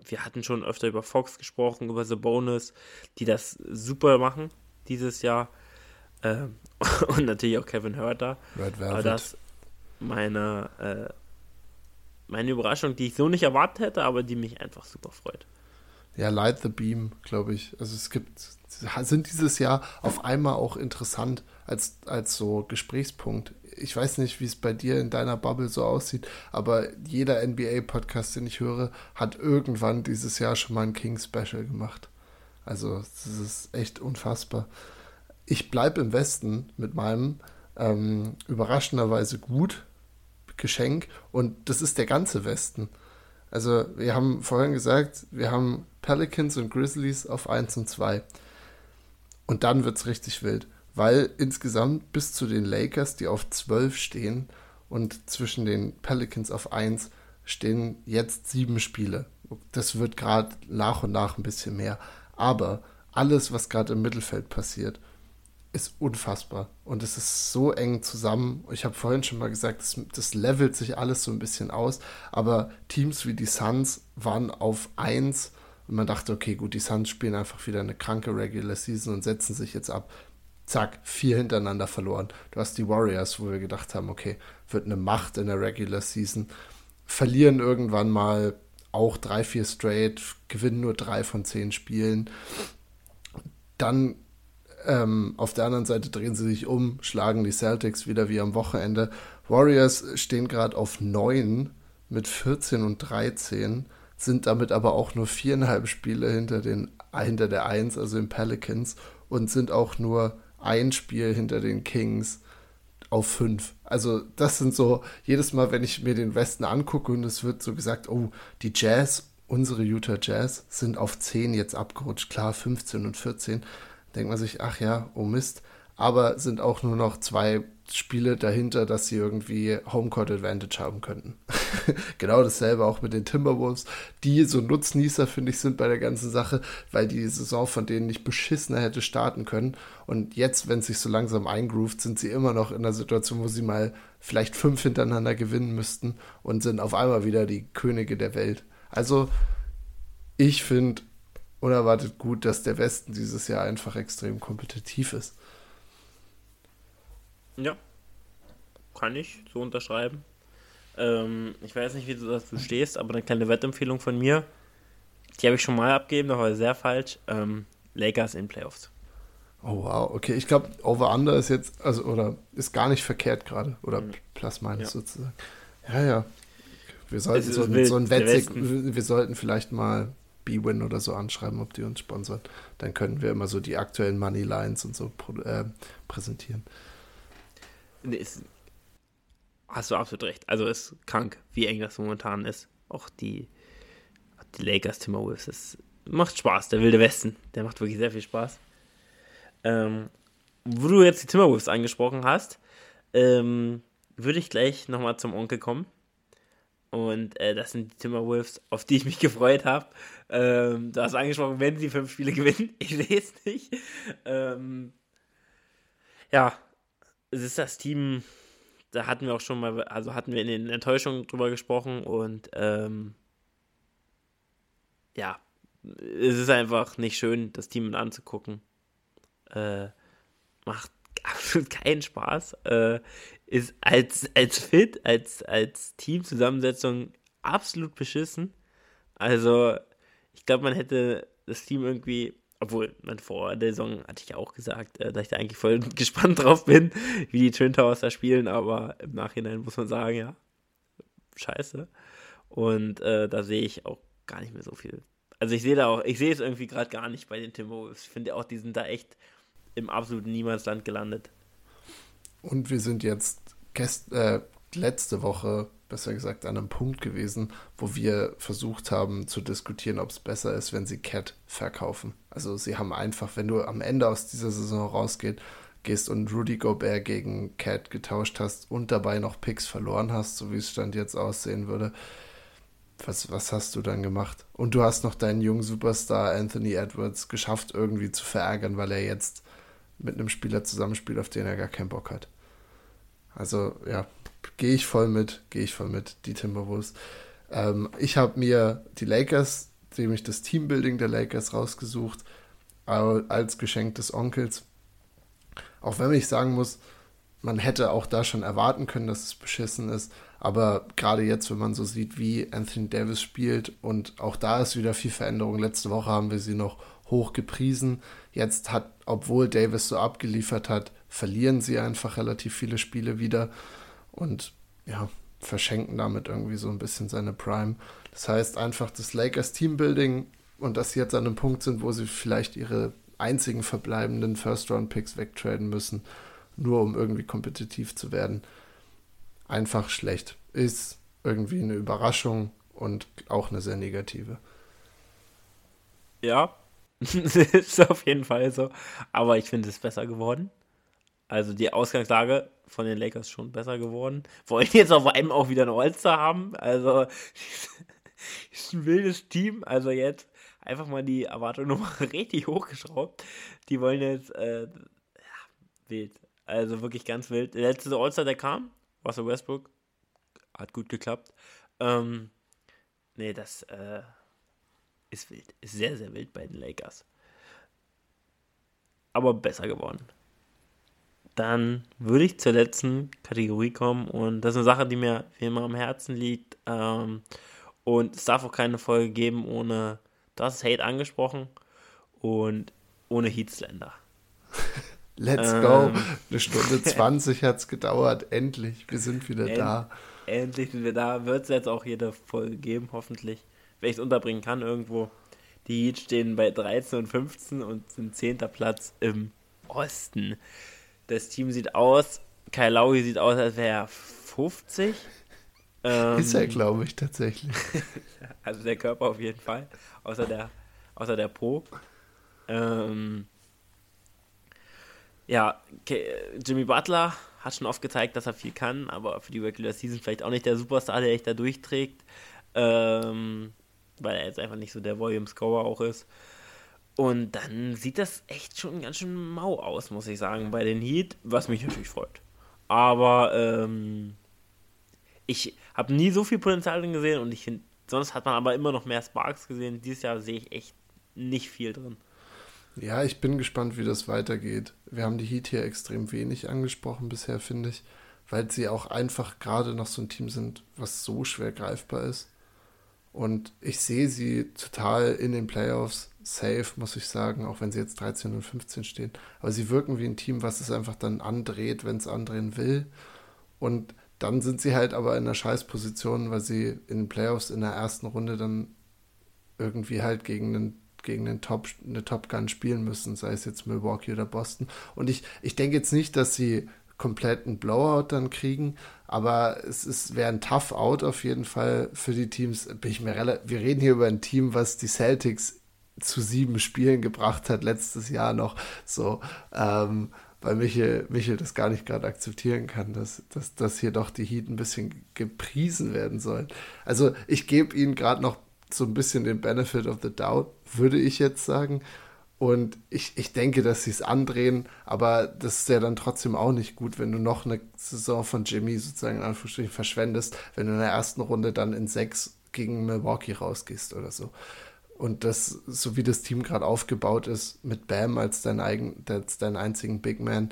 wir hatten schon öfter über Fox gesprochen, über The Bonus, die das super machen dieses Jahr. Ähm, und natürlich auch Kevin Hörter. Red Velvet. Aber das meine äh, meine Überraschung, die ich so nicht erwartet hätte, aber die mich einfach super freut. Ja, Light the Beam, glaube ich. Also es gibt, sind dieses Jahr auf einmal auch interessant als, als so Gesprächspunkt ich weiß nicht, wie es bei dir in deiner Bubble so aussieht, aber jeder NBA-Podcast, den ich höre, hat irgendwann dieses Jahr schon mal ein King-Special gemacht. Also, das ist echt unfassbar. Ich bleibe im Westen mit meinem ähm, überraschenderweise gut Geschenk und das ist der ganze Westen. Also, wir haben vorhin gesagt, wir haben Pelicans und Grizzlies auf 1 und 2. Und dann wird es richtig wild, weil insgesamt bis zu den Lakers, die auf 12 stehen, und zwischen den Pelicans auf 1 stehen jetzt sieben Spiele. Das wird gerade nach und nach ein bisschen mehr. Aber alles, was gerade im Mittelfeld passiert, ist unfassbar. Und es ist so eng zusammen. Ich habe vorhin schon mal gesagt, das, das, levelt sich alles so ein bisschen aus. Aber Teams wie die Suns waren auf 1 und man dachte, okay, gut, die Suns spielen einfach wieder eine kranke Regular Season und setzen sich jetzt ab. Zack, vier hintereinander verloren. Du hast die Warriors, wo wir gedacht haben, okay, wird eine Macht in der Regular Season. Verlieren irgendwann mal auch drei, vier straight, gewinnen nur drei von zehn Spielen. Dann ähm, auf der anderen Seite drehen sie sich um, schlagen die Celtics wieder wie am Wochenende. Warriors stehen gerade auf 9 mit 14 und 13, sind damit aber auch nur viereinhalb Spiele hinter, den, hinter der 1, also den Pelicans, und sind auch nur ein Spiel hinter den Kings auf 5. Also das sind so, jedes Mal, wenn ich mir den Westen angucke und es wird so gesagt, oh, die Jazz, unsere Utah Jazz, sind auf 10 jetzt abgerutscht, klar 15 und 14 denkt man sich, ach ja, oh Mist. Aber sind auch nur noch zwei Spiele dahinter, dass sie irgendwie Homecourt Advantage haben könnten. genau dasselbe auch mit den Timberwolves, die so Nutznießer, finde ich, sind bei der ganzen Sache, weil die Saison von denen nicht beschissener hätte starten können. Und jetzt, wenn es sich so langsam eingroovt, sind sie immer noch in einer Situation, wo sie mal vielleicht fünf hintereinander gewinnen müssten und sind auf einmal wieder die Könige der Welt. Also, ich finde, unerwartet gut, dass der Westen dieses Jahr einfach extrem kompetitiv ist. Ja, kann ich so unterschreiben. Ähm, ich weiß nicht, wie du dazu stehst, aber eine kleine Wettempfehlung von mir, die habe ich schon mal abgegeben, doch war sehr falsch. Ähm, Lakers in Playoffs. Oh wow, okay. Ich glaube, Over-Under ist jetzt, also, oder ist gar nicht verkehrt gerade. Oder mhm. Plus minus ja. sozusagen. Ja, ja. Wir sollten so, so ein Wetzig, wir sollten vielleicht mal B-Win oder so anschreiben, ob die uns sponsern. Dann können wir immer so die aktuellen Money Lines und so äh, präsentieren. Ist, hast du absolut recht. Also ist krank, wie eng das momentan ist. Auch die, die Lakers Timberwolves. Das macht Spaß. Der wilde Westen. Der macht wirklich sehr viel Spaß. Ähm, wo du jetzt die Timberwolves angesprochen hast, ähm, würde ich gleich nochmal zum Onkel kommen. Und äh, das sind die Timberwolves, auf die ich mich gefreut habe. Ähm, du hast angesprochen, wenn sie fünf Spiele gewinnen. Ich es nicht. Ähm, ja, es ist das Team, da hatten wir auch schon mal, also hatten wir in den Enttäuschungen drüber gesprochen und ähm, ja, es ist einfach nicht schön, das Team anzugucken. Äh, macht absolut keinen Spaß. Äh, ist als, als Fit, als, als Teamzusammensetzung absolut beschissen. Also, ich glaube, man hätte das Team irgendwie, obwohl man vor der Saison hatte ich ja auch gesagt, äh, dass ich da eigentlich voll gespannt drauf bin, wie die Twin Towers da spielen, aber im Nachhinein muss man sagen, ja, scheiße. Und äh, da sehe ich auch gar nicht mehr so viel. Also ich sehe da auch, ich sehe es irgendwie gerade gar nicht bei den Timberwolves. Ich finde auch, die sind da echt im absoluten Niemandsland gelandet. Und wir sind jetzt gest äh, letzte Woche, besser gesagt, an einem Punkt gewesen, wo wir versucht haben zu diskutieren, ob es besser ist, wenn sie Cat verkaufen. Also sie haben einfach, wenn du am Ende aus dieser Saison rausgehst, gehst und Rudy Gobert gegen Cat getauscht hast und dabei noch Picks verloren hast, so wie es Stand jetzt aussehen würde, was, was hast du dann gemacht? Und du hast noch deinen jungen Superstar Anthony Edwards geschafft, irgendwie zu verärgern, weil er jetzt mit einem Spieler zusammenspielt, auf den er gar keinen Bock hat. Also ja, gehe ich voll mit, gehe ich voll mit, die Timberwolves. Ähm, ich habe mir die Lakers, nämlich das Teambuilding der Lakers rausgesucht, als Geschenk des Onkels. Auch wenn ich sagen muss, man hätte auch da schon erwarten können, dass es beschissen ist. Aber gerade jetzt, wenn man so sieht, wie Anthony Davis spielt und auch da ist wieder viel Veränderung. Letzte Woche haben wir sie noch hoch gepriesen. Jetzt hat, obwohl Davis so abgeliefert hat, verlieren sie einfach relativ viele Spiele wieder und ja, verschenken damit irgendwie so ein bisschen seine Prime. Das heißt einfach das Lakers Teambuilding und dass sie jetzt an einem Punkt sind, wo sie vielleicht ihre einzigen verbleibenden First-Round-Picks wegtraden müssen, nur um irgendwie kompetitiv zu werden. Einfach schlecht. Ist irgendwie eine Überraschung und auch eine sehr negative. Ja, ist auf jeden Fall so. Aber ich finde es besser geworden. Also die Ausgangslage von den Lakers schon besser geworden. Wollen jetzt auf einmal auch wieder ein All-Star haben. Also ist ein wildes Team. Also jetzt einfach mal die Erwartung nochmal richtig hochgeschraubt. Die wollen jetzt, äh, ja, wild. Also wirklich ganz wild. Der letzte All-Star, der kam, Russell Westbrook. Hat gut geklappt. Ähm, nee, das äh, ist wild. Ist sehr, sehr wild bei den Lakers. Aber besser geworden. Dann würde ich zur letzten Kategorie kommen und das ist eine Sache, die mir wie immer am Herzen liegt. Ähm, und es darf auch keine Folge geben ohne, du hast Hate angesprochen und ohne Heatslander. Let's ähm, go. Eine Stunde 20 hat es gedauert. Endlich, wir sind wieder end, da. Endlich sind wir da. Wird es jetzt auch jede Folge geben, hoffentlich. Wenn ich es unterbringen kann irgendwo. Die Heat stehen bei 13 und 15 und sind 10. Platz im Osten. Das Team sieht aus, Kai Laui sieht aus, als wäre er 50. Ähm, ist er, glaube ich, tatsächlich. also der Körper auf jeden Fall. Außer der, außer der Po. Ähm, ja, Jimmy Butler hat schon oft gezeigt, dass er viel kann, aber für die Regular Season vielleicht auch nicht der Superstar, der echt da durchträgt. Ähm, weil er jetzt einfach nicht so der Volume-Scorer auch ist. Und dann sieht das echt schon ganz schön mau aus, muss ich sagen, bei den Heat, was mich natürlich freut. Aber ähm, ich habe nie so viel Potenzial drin gesehen und ich finde, sonst hat man aber immer noch mehr Sparks gesehen. Dieses Jahr sehe ich echt nicht viel drin. Ja, ich bin gespannt, wie das weitergeht. Wir haben die Heat hier extrem wenig angesprochen bisher, finde ich, weil sie auch einfach gerade noch so ein Team sind, was so schwer greifbar ist. Und ich sehe sie total in den Playoffs safe, muss ich sagen, auch wenn sie jetzt 13 und 15 stehen. Aber sie wirken wie ein Team, was es einfach dann andreht, wenn es andrehen will. Und dann sind sie halt aber in einer Scheißposition, weil sie in den Playoffs in der ersten Runde dann irgendwie halt gegen einen gegen den Top, eine Top Gun spielen müssen, sei es jetzt Milwaukee oder Boston. Und ich, ich denke jetzt nicht, dass sie kompletten Blowout dann kriegen, aber es ist wäre ein Tough Out auf jeden Fall für die Teams. Bin ich mir relativ, wir reden hier über ein Team, was die Celtics zu sieben Spielen gebracht hat letztes Jahr noch. So, ähm, weil Michel, Michel das gar nicht gerade akzeptieren kann, dass, dass, dass hier doch die Heat ein bisschen gepriesen werden sollen. Also ich gebe ihnen gerade noch so ein bisschen den Benefit of the Doubt, würde ich jetzt sagen. Und ich, ich denke, dass sie es andrehen, aber das ist ja dann trotzdem auch nicht gut, wenn du noch eine Saison von Jimmy sozusagen in Anführungsstrichen verschwendest, wenn du in der ersten Runde dann in sechs gegen Milwaukee rausgehst oder so. Und das, so wie das Team gerade aufgebaut ist, mit Bam als dein, eigen, als dein einzigen Big Man,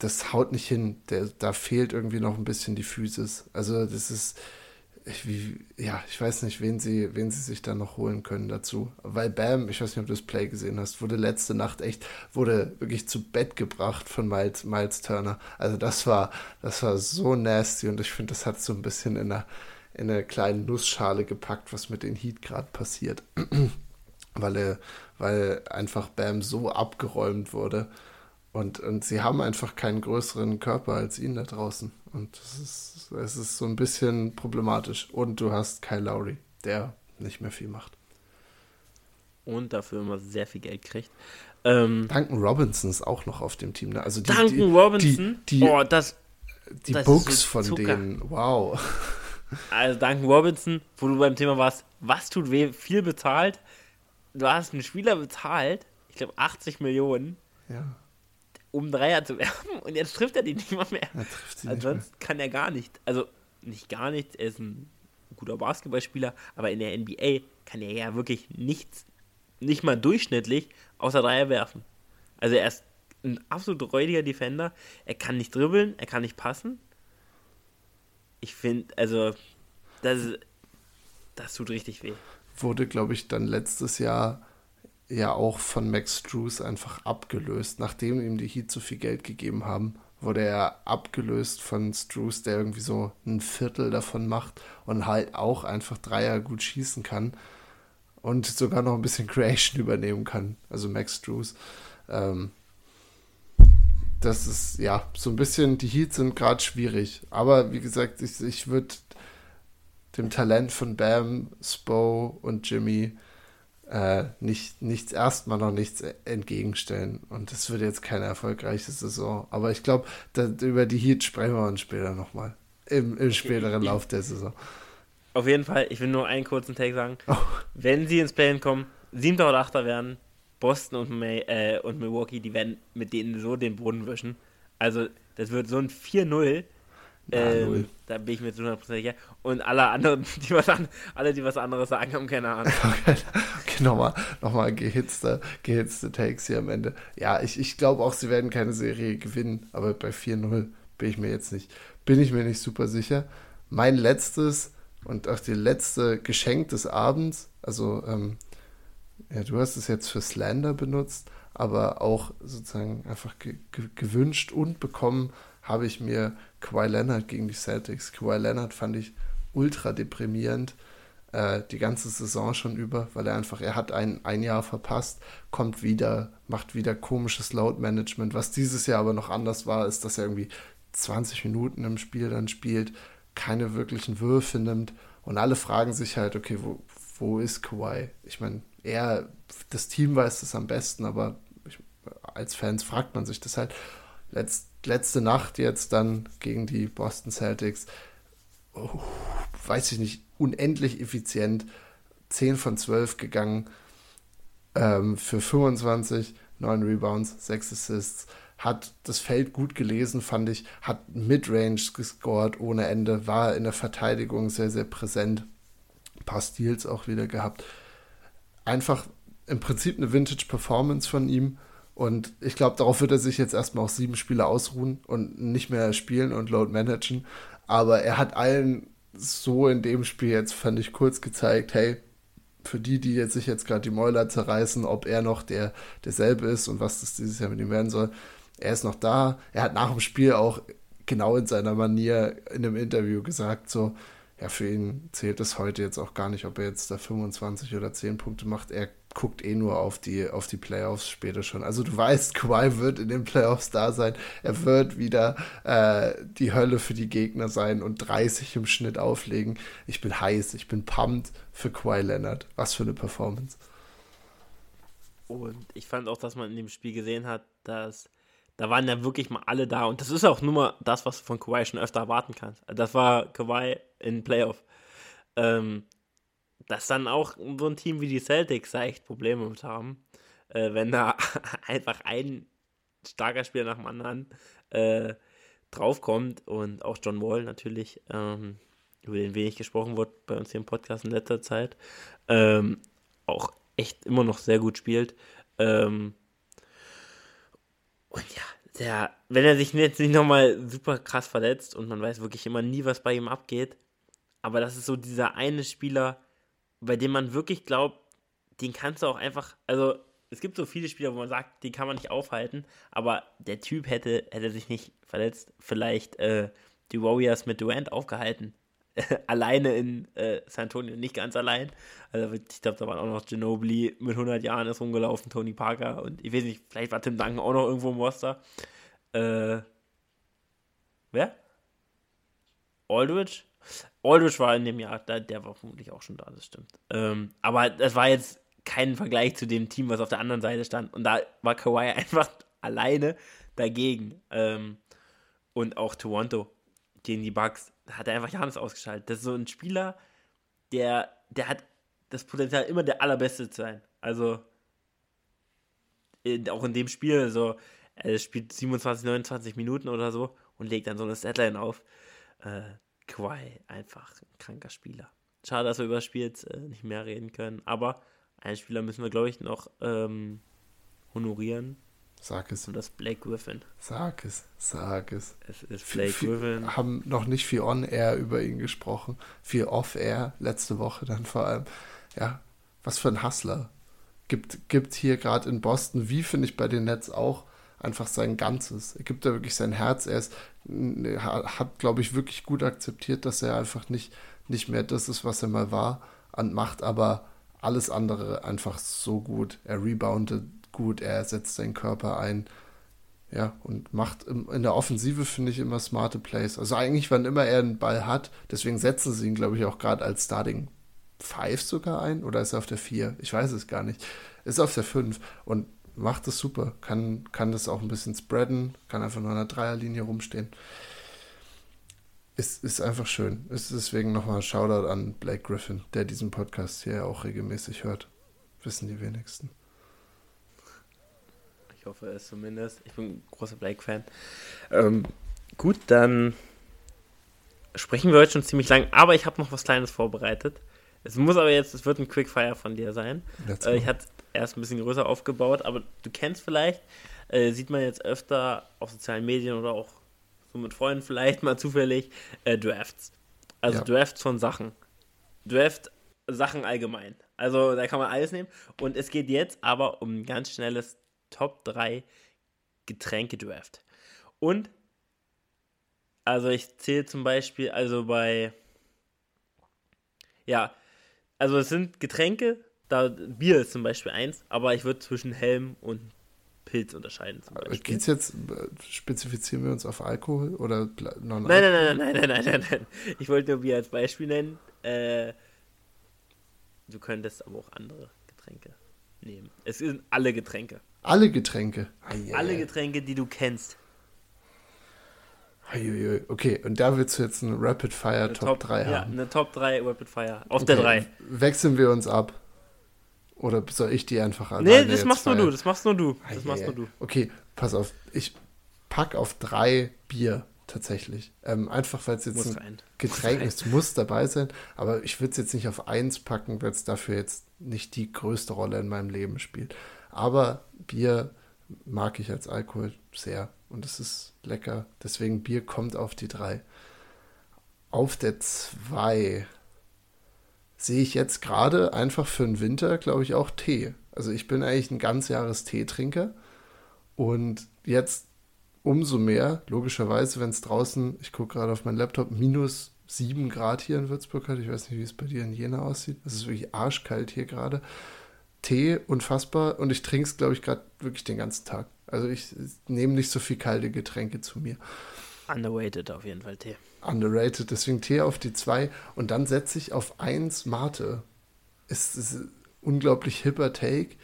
das haut nicht hin. Der, da fehlt irgendwie noch ein bisschen die Physis. Also das ist, wie, ja, ich weiß nicht, wen sie, wen sie sich da noch holen können dazu. Weil Bam, ich weiß nicht, ob du das Play gesehen hast, wurde letzte Nacht echt, wurde wirklich zu Bett gebracht von Miles, Miles Turner. Also das war, das war so nasty und ich finde, das hat so ein bisschen in einer, in eine kleine Nussschale gepackt, was mit den Heat gerade passiert. weil, er, weil einfach Bam so abgeräumt wurde. Und, und sie haben einfach keinen größeren Körper als ihn da draußen. Und es ist, es ist so ein bisschen problematisch. Und du hast Kyle Lowry, der nicht mehr viel macht. Und dafür immer sehr viel Geld kriegt. Ähm, Duncan Robinson ist auch noch auf dem Team. Ne? Also die, Duncan die, Robinson? Die, die, oh, das, die das Books so von denen, wow. Also Duncan Robinson, wo du beim Thema warst, was tut weh, viel bezahlt. Du hast einen Spieler bezahlt, ich glaube 80 Millionen. Ja um Dreier zu werfen und jetzt trifft er die nicht mal mehr. Er trifft Ansonsten kann er gar nicht. Also nicht gar nichts, er ist ein guter Basketballspieler, aber in der NBA kann er ja wirklich nichts, nicht mal durchschnittlich, außer Dreier werfen. Also er ist ein absolut räudiger Defender. Er kann nicht dribbeln, er kann nicht passen. Ich finde, also, das, das tut richtig weh. Wurde, glaube ich, dann letztes Jahr ja auch von Max Drews einfach abgelöst. Nachdem ihm die Heat so viel Geld gegeben haben, wurde er abgelöst von Struce, der irgendwie so ein Viertel davon macht und halt auch einfach Dreier gut schießen kann und sogar noch ein bisschen Creation übernehmen kann. Also Max Struce. Ähm, das ist, ja, so ein bisschen, die Heats sind gerade schwierig. Aber wie gesagt, ich, ich würde dem Talent von Bam, Spo und Jimmy äh, nicht, nichts, erstmal noch nichts entgegenstellen. Und das wird jetzt keine erfolgreiche Saison. Aber ich glaube, über die Heat sprechen wir uns später nochmal. Im, im späteren Lauf der Saison. Auf jeden Fall, ich will nur einen kurzen Take sagen. Oh. Wenn sie ins Play kommen, siebter oder achter werden, Boston und, May, äh, und Milwaukee, die werden mit denen so den Boden wischen. Also, das wird so ein 4-0 ähm, da bin ich mir zu 100% sicher. Und alle anderen, die was an, alle, die was anderes sagen, haben keine Ahnung. okay, nochmal, nochmal gehitzte, gehitzte Takes hier am Ende. Ja, ich, ich glaube auch, sie werden keine Serie gewinnen, aber bei 4-0 bin ich mir jetzt nicht, bin ich mir nicht super sicher. Mein letztes und auch die letzte Geschenk des Abends, also ähm, ja, du hast es jetzt für Slander benutzt, aber auch sozusagen einfach ge ge gewünscht und bekommen habe ich mir Kawhi Leonard gegen die Celtics. Kawhi Leonard fand ich ultra deprimierend äh, die ganze Saison schon über, weil er einfach, er hat ein, ein Jahr verpasst, kommt wieder, macht wieder komisches Load-Management. Was dieses Jahr aber noch anders war, ist, dass er irgendwie 20 Minuten im Spiel dann spielt, keine wirklichen Würfe nimmt und alle fragen sich halt, okay, wo, wo ist Kawhi? Ich meine, er, das Team weiß das am besten, aber ich, als Fans fragt man sich das halt. Letzt, letzte Nacht jetzt dann gegen die Boston Celtics, oh, weiß ich nicht, unendlich effizient, 10 von 12 gegangen ähm, für 25, 9 Rebounds, 6 Assists, hat das Feld gut gelesen, fand ich, hat Midrange gescored ohne Ende, war in der Verteidigung sehr, sehr präsent, ein paar Steals auch wieder gehabt. Einfach im Prinzip eine Vintage-Performance von ihm und ich glaube, darauf wird er sich jetzt erstmal auch sieben Spiele ausruhen und nicht mehr spielen und Load managen. Aber er hat allen so in dem Spiel jetzt, fand ich, kurz gezeigt, hey, für die, die jetzt sich jetzt gerade die Mäuler zerreißen, ob er noch der derselbe ist und was das dieses Jahr mit ihm werden soll. Er ist noch da. Er hat nach dem Spiel auch genau in seiner Manier in einem Interview gesagt, so, ja, für ihn zählt es heute jetzt auch gar nicht, ob er jetzt da 25 oder 10 Punkte macht. Er guckt eh nur auf die, auf die Playoffs später schon. Also du weißt, Kawhi wird in den Playoffs da sein. Er wird wieder äh, die Hölle für die Gegner sein und 30 im Schnitt auflegen. Ich bin heiß, ich bin pumped für Kawhi Leonard. Was für eine Performance. Und ich fand auch, dass man in dem Spiel gesehen hat, dass da waren ja wirklich mal alle da. Und das ist auch nur mal das, was du von Kawhi schon öfter erwarten kannst. Das war Kawhi in Playoff. Ähm, dass dann auch so ein Team wie die Celtics da echt Probleme mit haben, äh, wenn da einfach ein starker Spieler nach dem anderen äh, draufkommt und auch John Wall natürlich, ähm, über den wenig gesprochen wird bei uns hier im Podcast in letzter Zeit, ähm, auch echt immer noch sehr gut spielt. Ähm, und ja, der, wenn er sich jetzt nicht nochmal super krass verletzt und man weiß wirklich immer nie, was bei ihm abgeht, aber das ist so dieser eine Spieler, bei dem man wirklich glaubt, den kannst du auch einfach, also es gibt so viele Spieler, wo man sagt, die kann man nicht aufhalten, aber der Typ hätte, hätte sich nicht verletzt, vielleicht äh, die Warriors mit Durant aufgehalten. alleine in äh, San Antonio, nicht ganz allein. Also ich glaube, da waren auch noch Ginobili mit 100 Jahren ist rumgelaufen, Tony Parker und ich weiß nicht, vielleicht war Tim Duncan auch noch irgendwo im Roster. Äh, wer? Aldridge? Aldridge war in dem Jahr, der, der war vermutlich auch schon da, das stimmt. Ähm, aber das war jetzt kein Vergleich zu dem Team, was auf der anderen Seite stand. Und da war Kawhi einfach alleine dagegen. Ähm, und auch Toronto gegen die Bucks hat er einfach Janis ausgeschaltet. Das ist so ein Spieler, der, der hat das Potenzial, immer der Allerbeste zu sein. Also, in, auch in dem Spiel, so, er spielt 27, 29 Minuten oder so und legt dann so eine Setline auf. Äh, Kawhi, einfach ein kranker Spieler. Schade, dass wir über das Spiel jetzt äh, nicht mehr reden können, aber einen Spieler müssen wir, glaube ich, noch ähm, honorieren. Sag es. Und das Blake Griffin. Sag es, sag es. Es ist Blake viel, Griffin. Haben noch nicht viel On-Air über ihn gesprochen, viel Off-Air, letzte Woche dann vor allem. Ja, was für ein Hustler. gibt, gibt hier gerade in Boston, wie finde ich bei den Nets auch, einfach sein Ganzes. Er gibt da wirklich sein Herz. Er ist, hat, glaube ich, wirklich gut akzeptiert, dass er einfach nicht, nicht mehr das ist, was er mal war, und macht aber alles andere einfach so gut. Er reboundet gut, er setzt seinen Körper ein. Ja, und macht in der Offensive, finde ich, immer smarte Plays. Also eigentlich, wann immer er einen Ball hat, deswegen setzen sie ihn, glaube ich, auch gerade als Starting Five sogar ein. Oder ist er auf der 4? Ich weiß es gar nicht. Ist auf der 5 und macht es super. Kann, kann das auch ein bisschen spreaden, kann einfach nur an der Dreierlinie rumstehen. Ist, ist einfach schön. Ist deswegen nochmal Shoutout an Blake Griffin, der diesen Podcast hier auch regelmäßig hört. Wissen die wenigsten. Ich hoffe es zumindest. Ich bin ein großer Blake-Fan. Ähm, gut, dann sprechen wir heute schon ziemlich lang, aber ich habe noch was Kleines vorbereitet. Es muss aber jetzt, es wird ein Quickfire von dir sein. Äh, ich hatte erst ein bisschen größer aufgebaut, aber du kennst vielleicht, äh, sieht man jetzt öfter auf sozialen Medien oder auch so mit Freunden vielleicht mal zufällig, äh, Drafts. Also ja. Drafts von Sachen. Draft Sachen allgemein. Also da kann man alles nehmen. Und es geht jetzt aber um ein ganz schnelles Top 3 Getränke-Draft. Und, also ich zähle zum Beispiel, also bei, ja, also es sind Getränke, da Bier ist zum Beispiel eins, aber ich würde zwischen Helm und Pilz unterscheiden. Zum Beispiel. Geht's jetzt, spezifizieren wir uns auf Alkohol oder non nein, nein, nein, nein, nein, nein, nein, nein. Ich wollte nur Bier als Beispiel nennen. Äh, du könntest aber auch andere Getränke nehmen. Es sind alle Getränke. Alle Getränke. Ai, Alle Getränke, die du kennst. Okay, und da willst du jetzt eine Rapid Fire eine Top, Top 3 haben. Ja, eine Top 3 Rapid Fire. Auf okay. der 3. Wechseln wir uns ab. Oder soll ich die einfach an? Nee, das machst nur du, das machst nur du. Das ai, machst nur du. Okay, pass auf. Ich pack auf 3 Bier tatsächlich. Ähm, einfach weil es jetzt ein. Getränk ist, muss dabei sein. Aber ich würde es jetzt nicht auf 1 packen, weil es dafür jetzt nicht die größte Rolle in meinem Leben spielt. Aber Bier mag ich als Alkohol sehr und es ist lecker. Deswegen Bier kommt auf die drei. Auf der zwei sehe ich jetzt gerade einfach für den Winter, glaube ich, auch Tee. Also ich bin eigentlich ein ganz Jahres Teetrinker und jetzt umso mehr, logischerweise, wenn es draußen, ich gucke gerade auf meinen Laptop, minus 7 Grad hier in Würzburg hat. Ich weiß nicht, wie es bei dir in Jena aussieht. Es ist wirklich arschkalt hier gerade. Tee unfassbar und ich trinke es, glaube ich, gerade wirklich den ganzen Tag. Also ich nehme nicht so viel kalte Getränke zu mir. Underrated auf jeden Fall Tee. Underrated, deswegen Tee auf die 2 und dann setze ich auf 1 Mate. Es ist ein unglaublich hipper Take,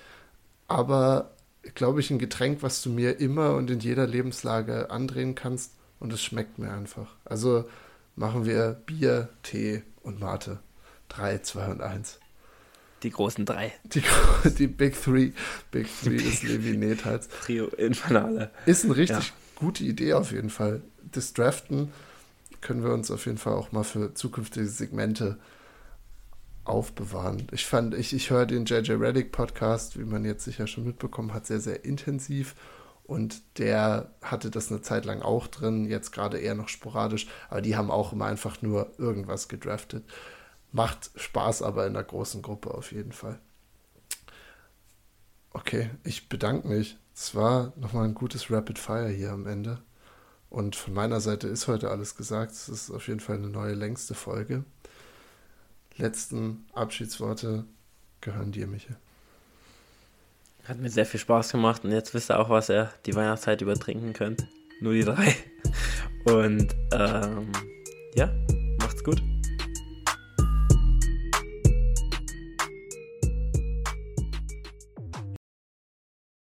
aber glaube ich ein Getränk, was du mir immer und in jeder Lebenslage andrehen kannst und es schmeckt mir einfach. Also machen wir Bier, Tee und Mate. 3, 2 und 1. Die großen drei. Die, die Big Three. Big Three des Levi-Nethals. Trio Infernale. Ist eine richtig ja. gute Idee auf jeden Fall. Das Draften können wir uns auf jeden Fall auch mal für zukünftige Segmente aufbewahren. Ich fand, ich, ich höre den JJ Reddick Podcast, wie man jetzt sicher schon mitbekommen hat, sehr, sehr intensiv. Und der hatte das eine Zeit lang auch drin, jetzt gerade eher noch sporadisch, aber die haben auch immer einfach nur irgendwas gedraftet. Macht Spaß, aber in der großen Gruppe auf jeden Fall. Okay, ich bedanke mich. Es war nochmal ein gutes Rapid Fire hier am Ende. Und von meiner Seite ist heute alles gesagt. Es ist auf jeden Fall eine neue längste Folge. Letzten Abschiedsworte gehören dir, Michael. Hat mir sehr viel Spaß gemacht und jetzt wisst ihr auch, was ihr die Weihnachtszeit übertrinken könnt. Nur die drei. Und ähm, ja, macht's gut.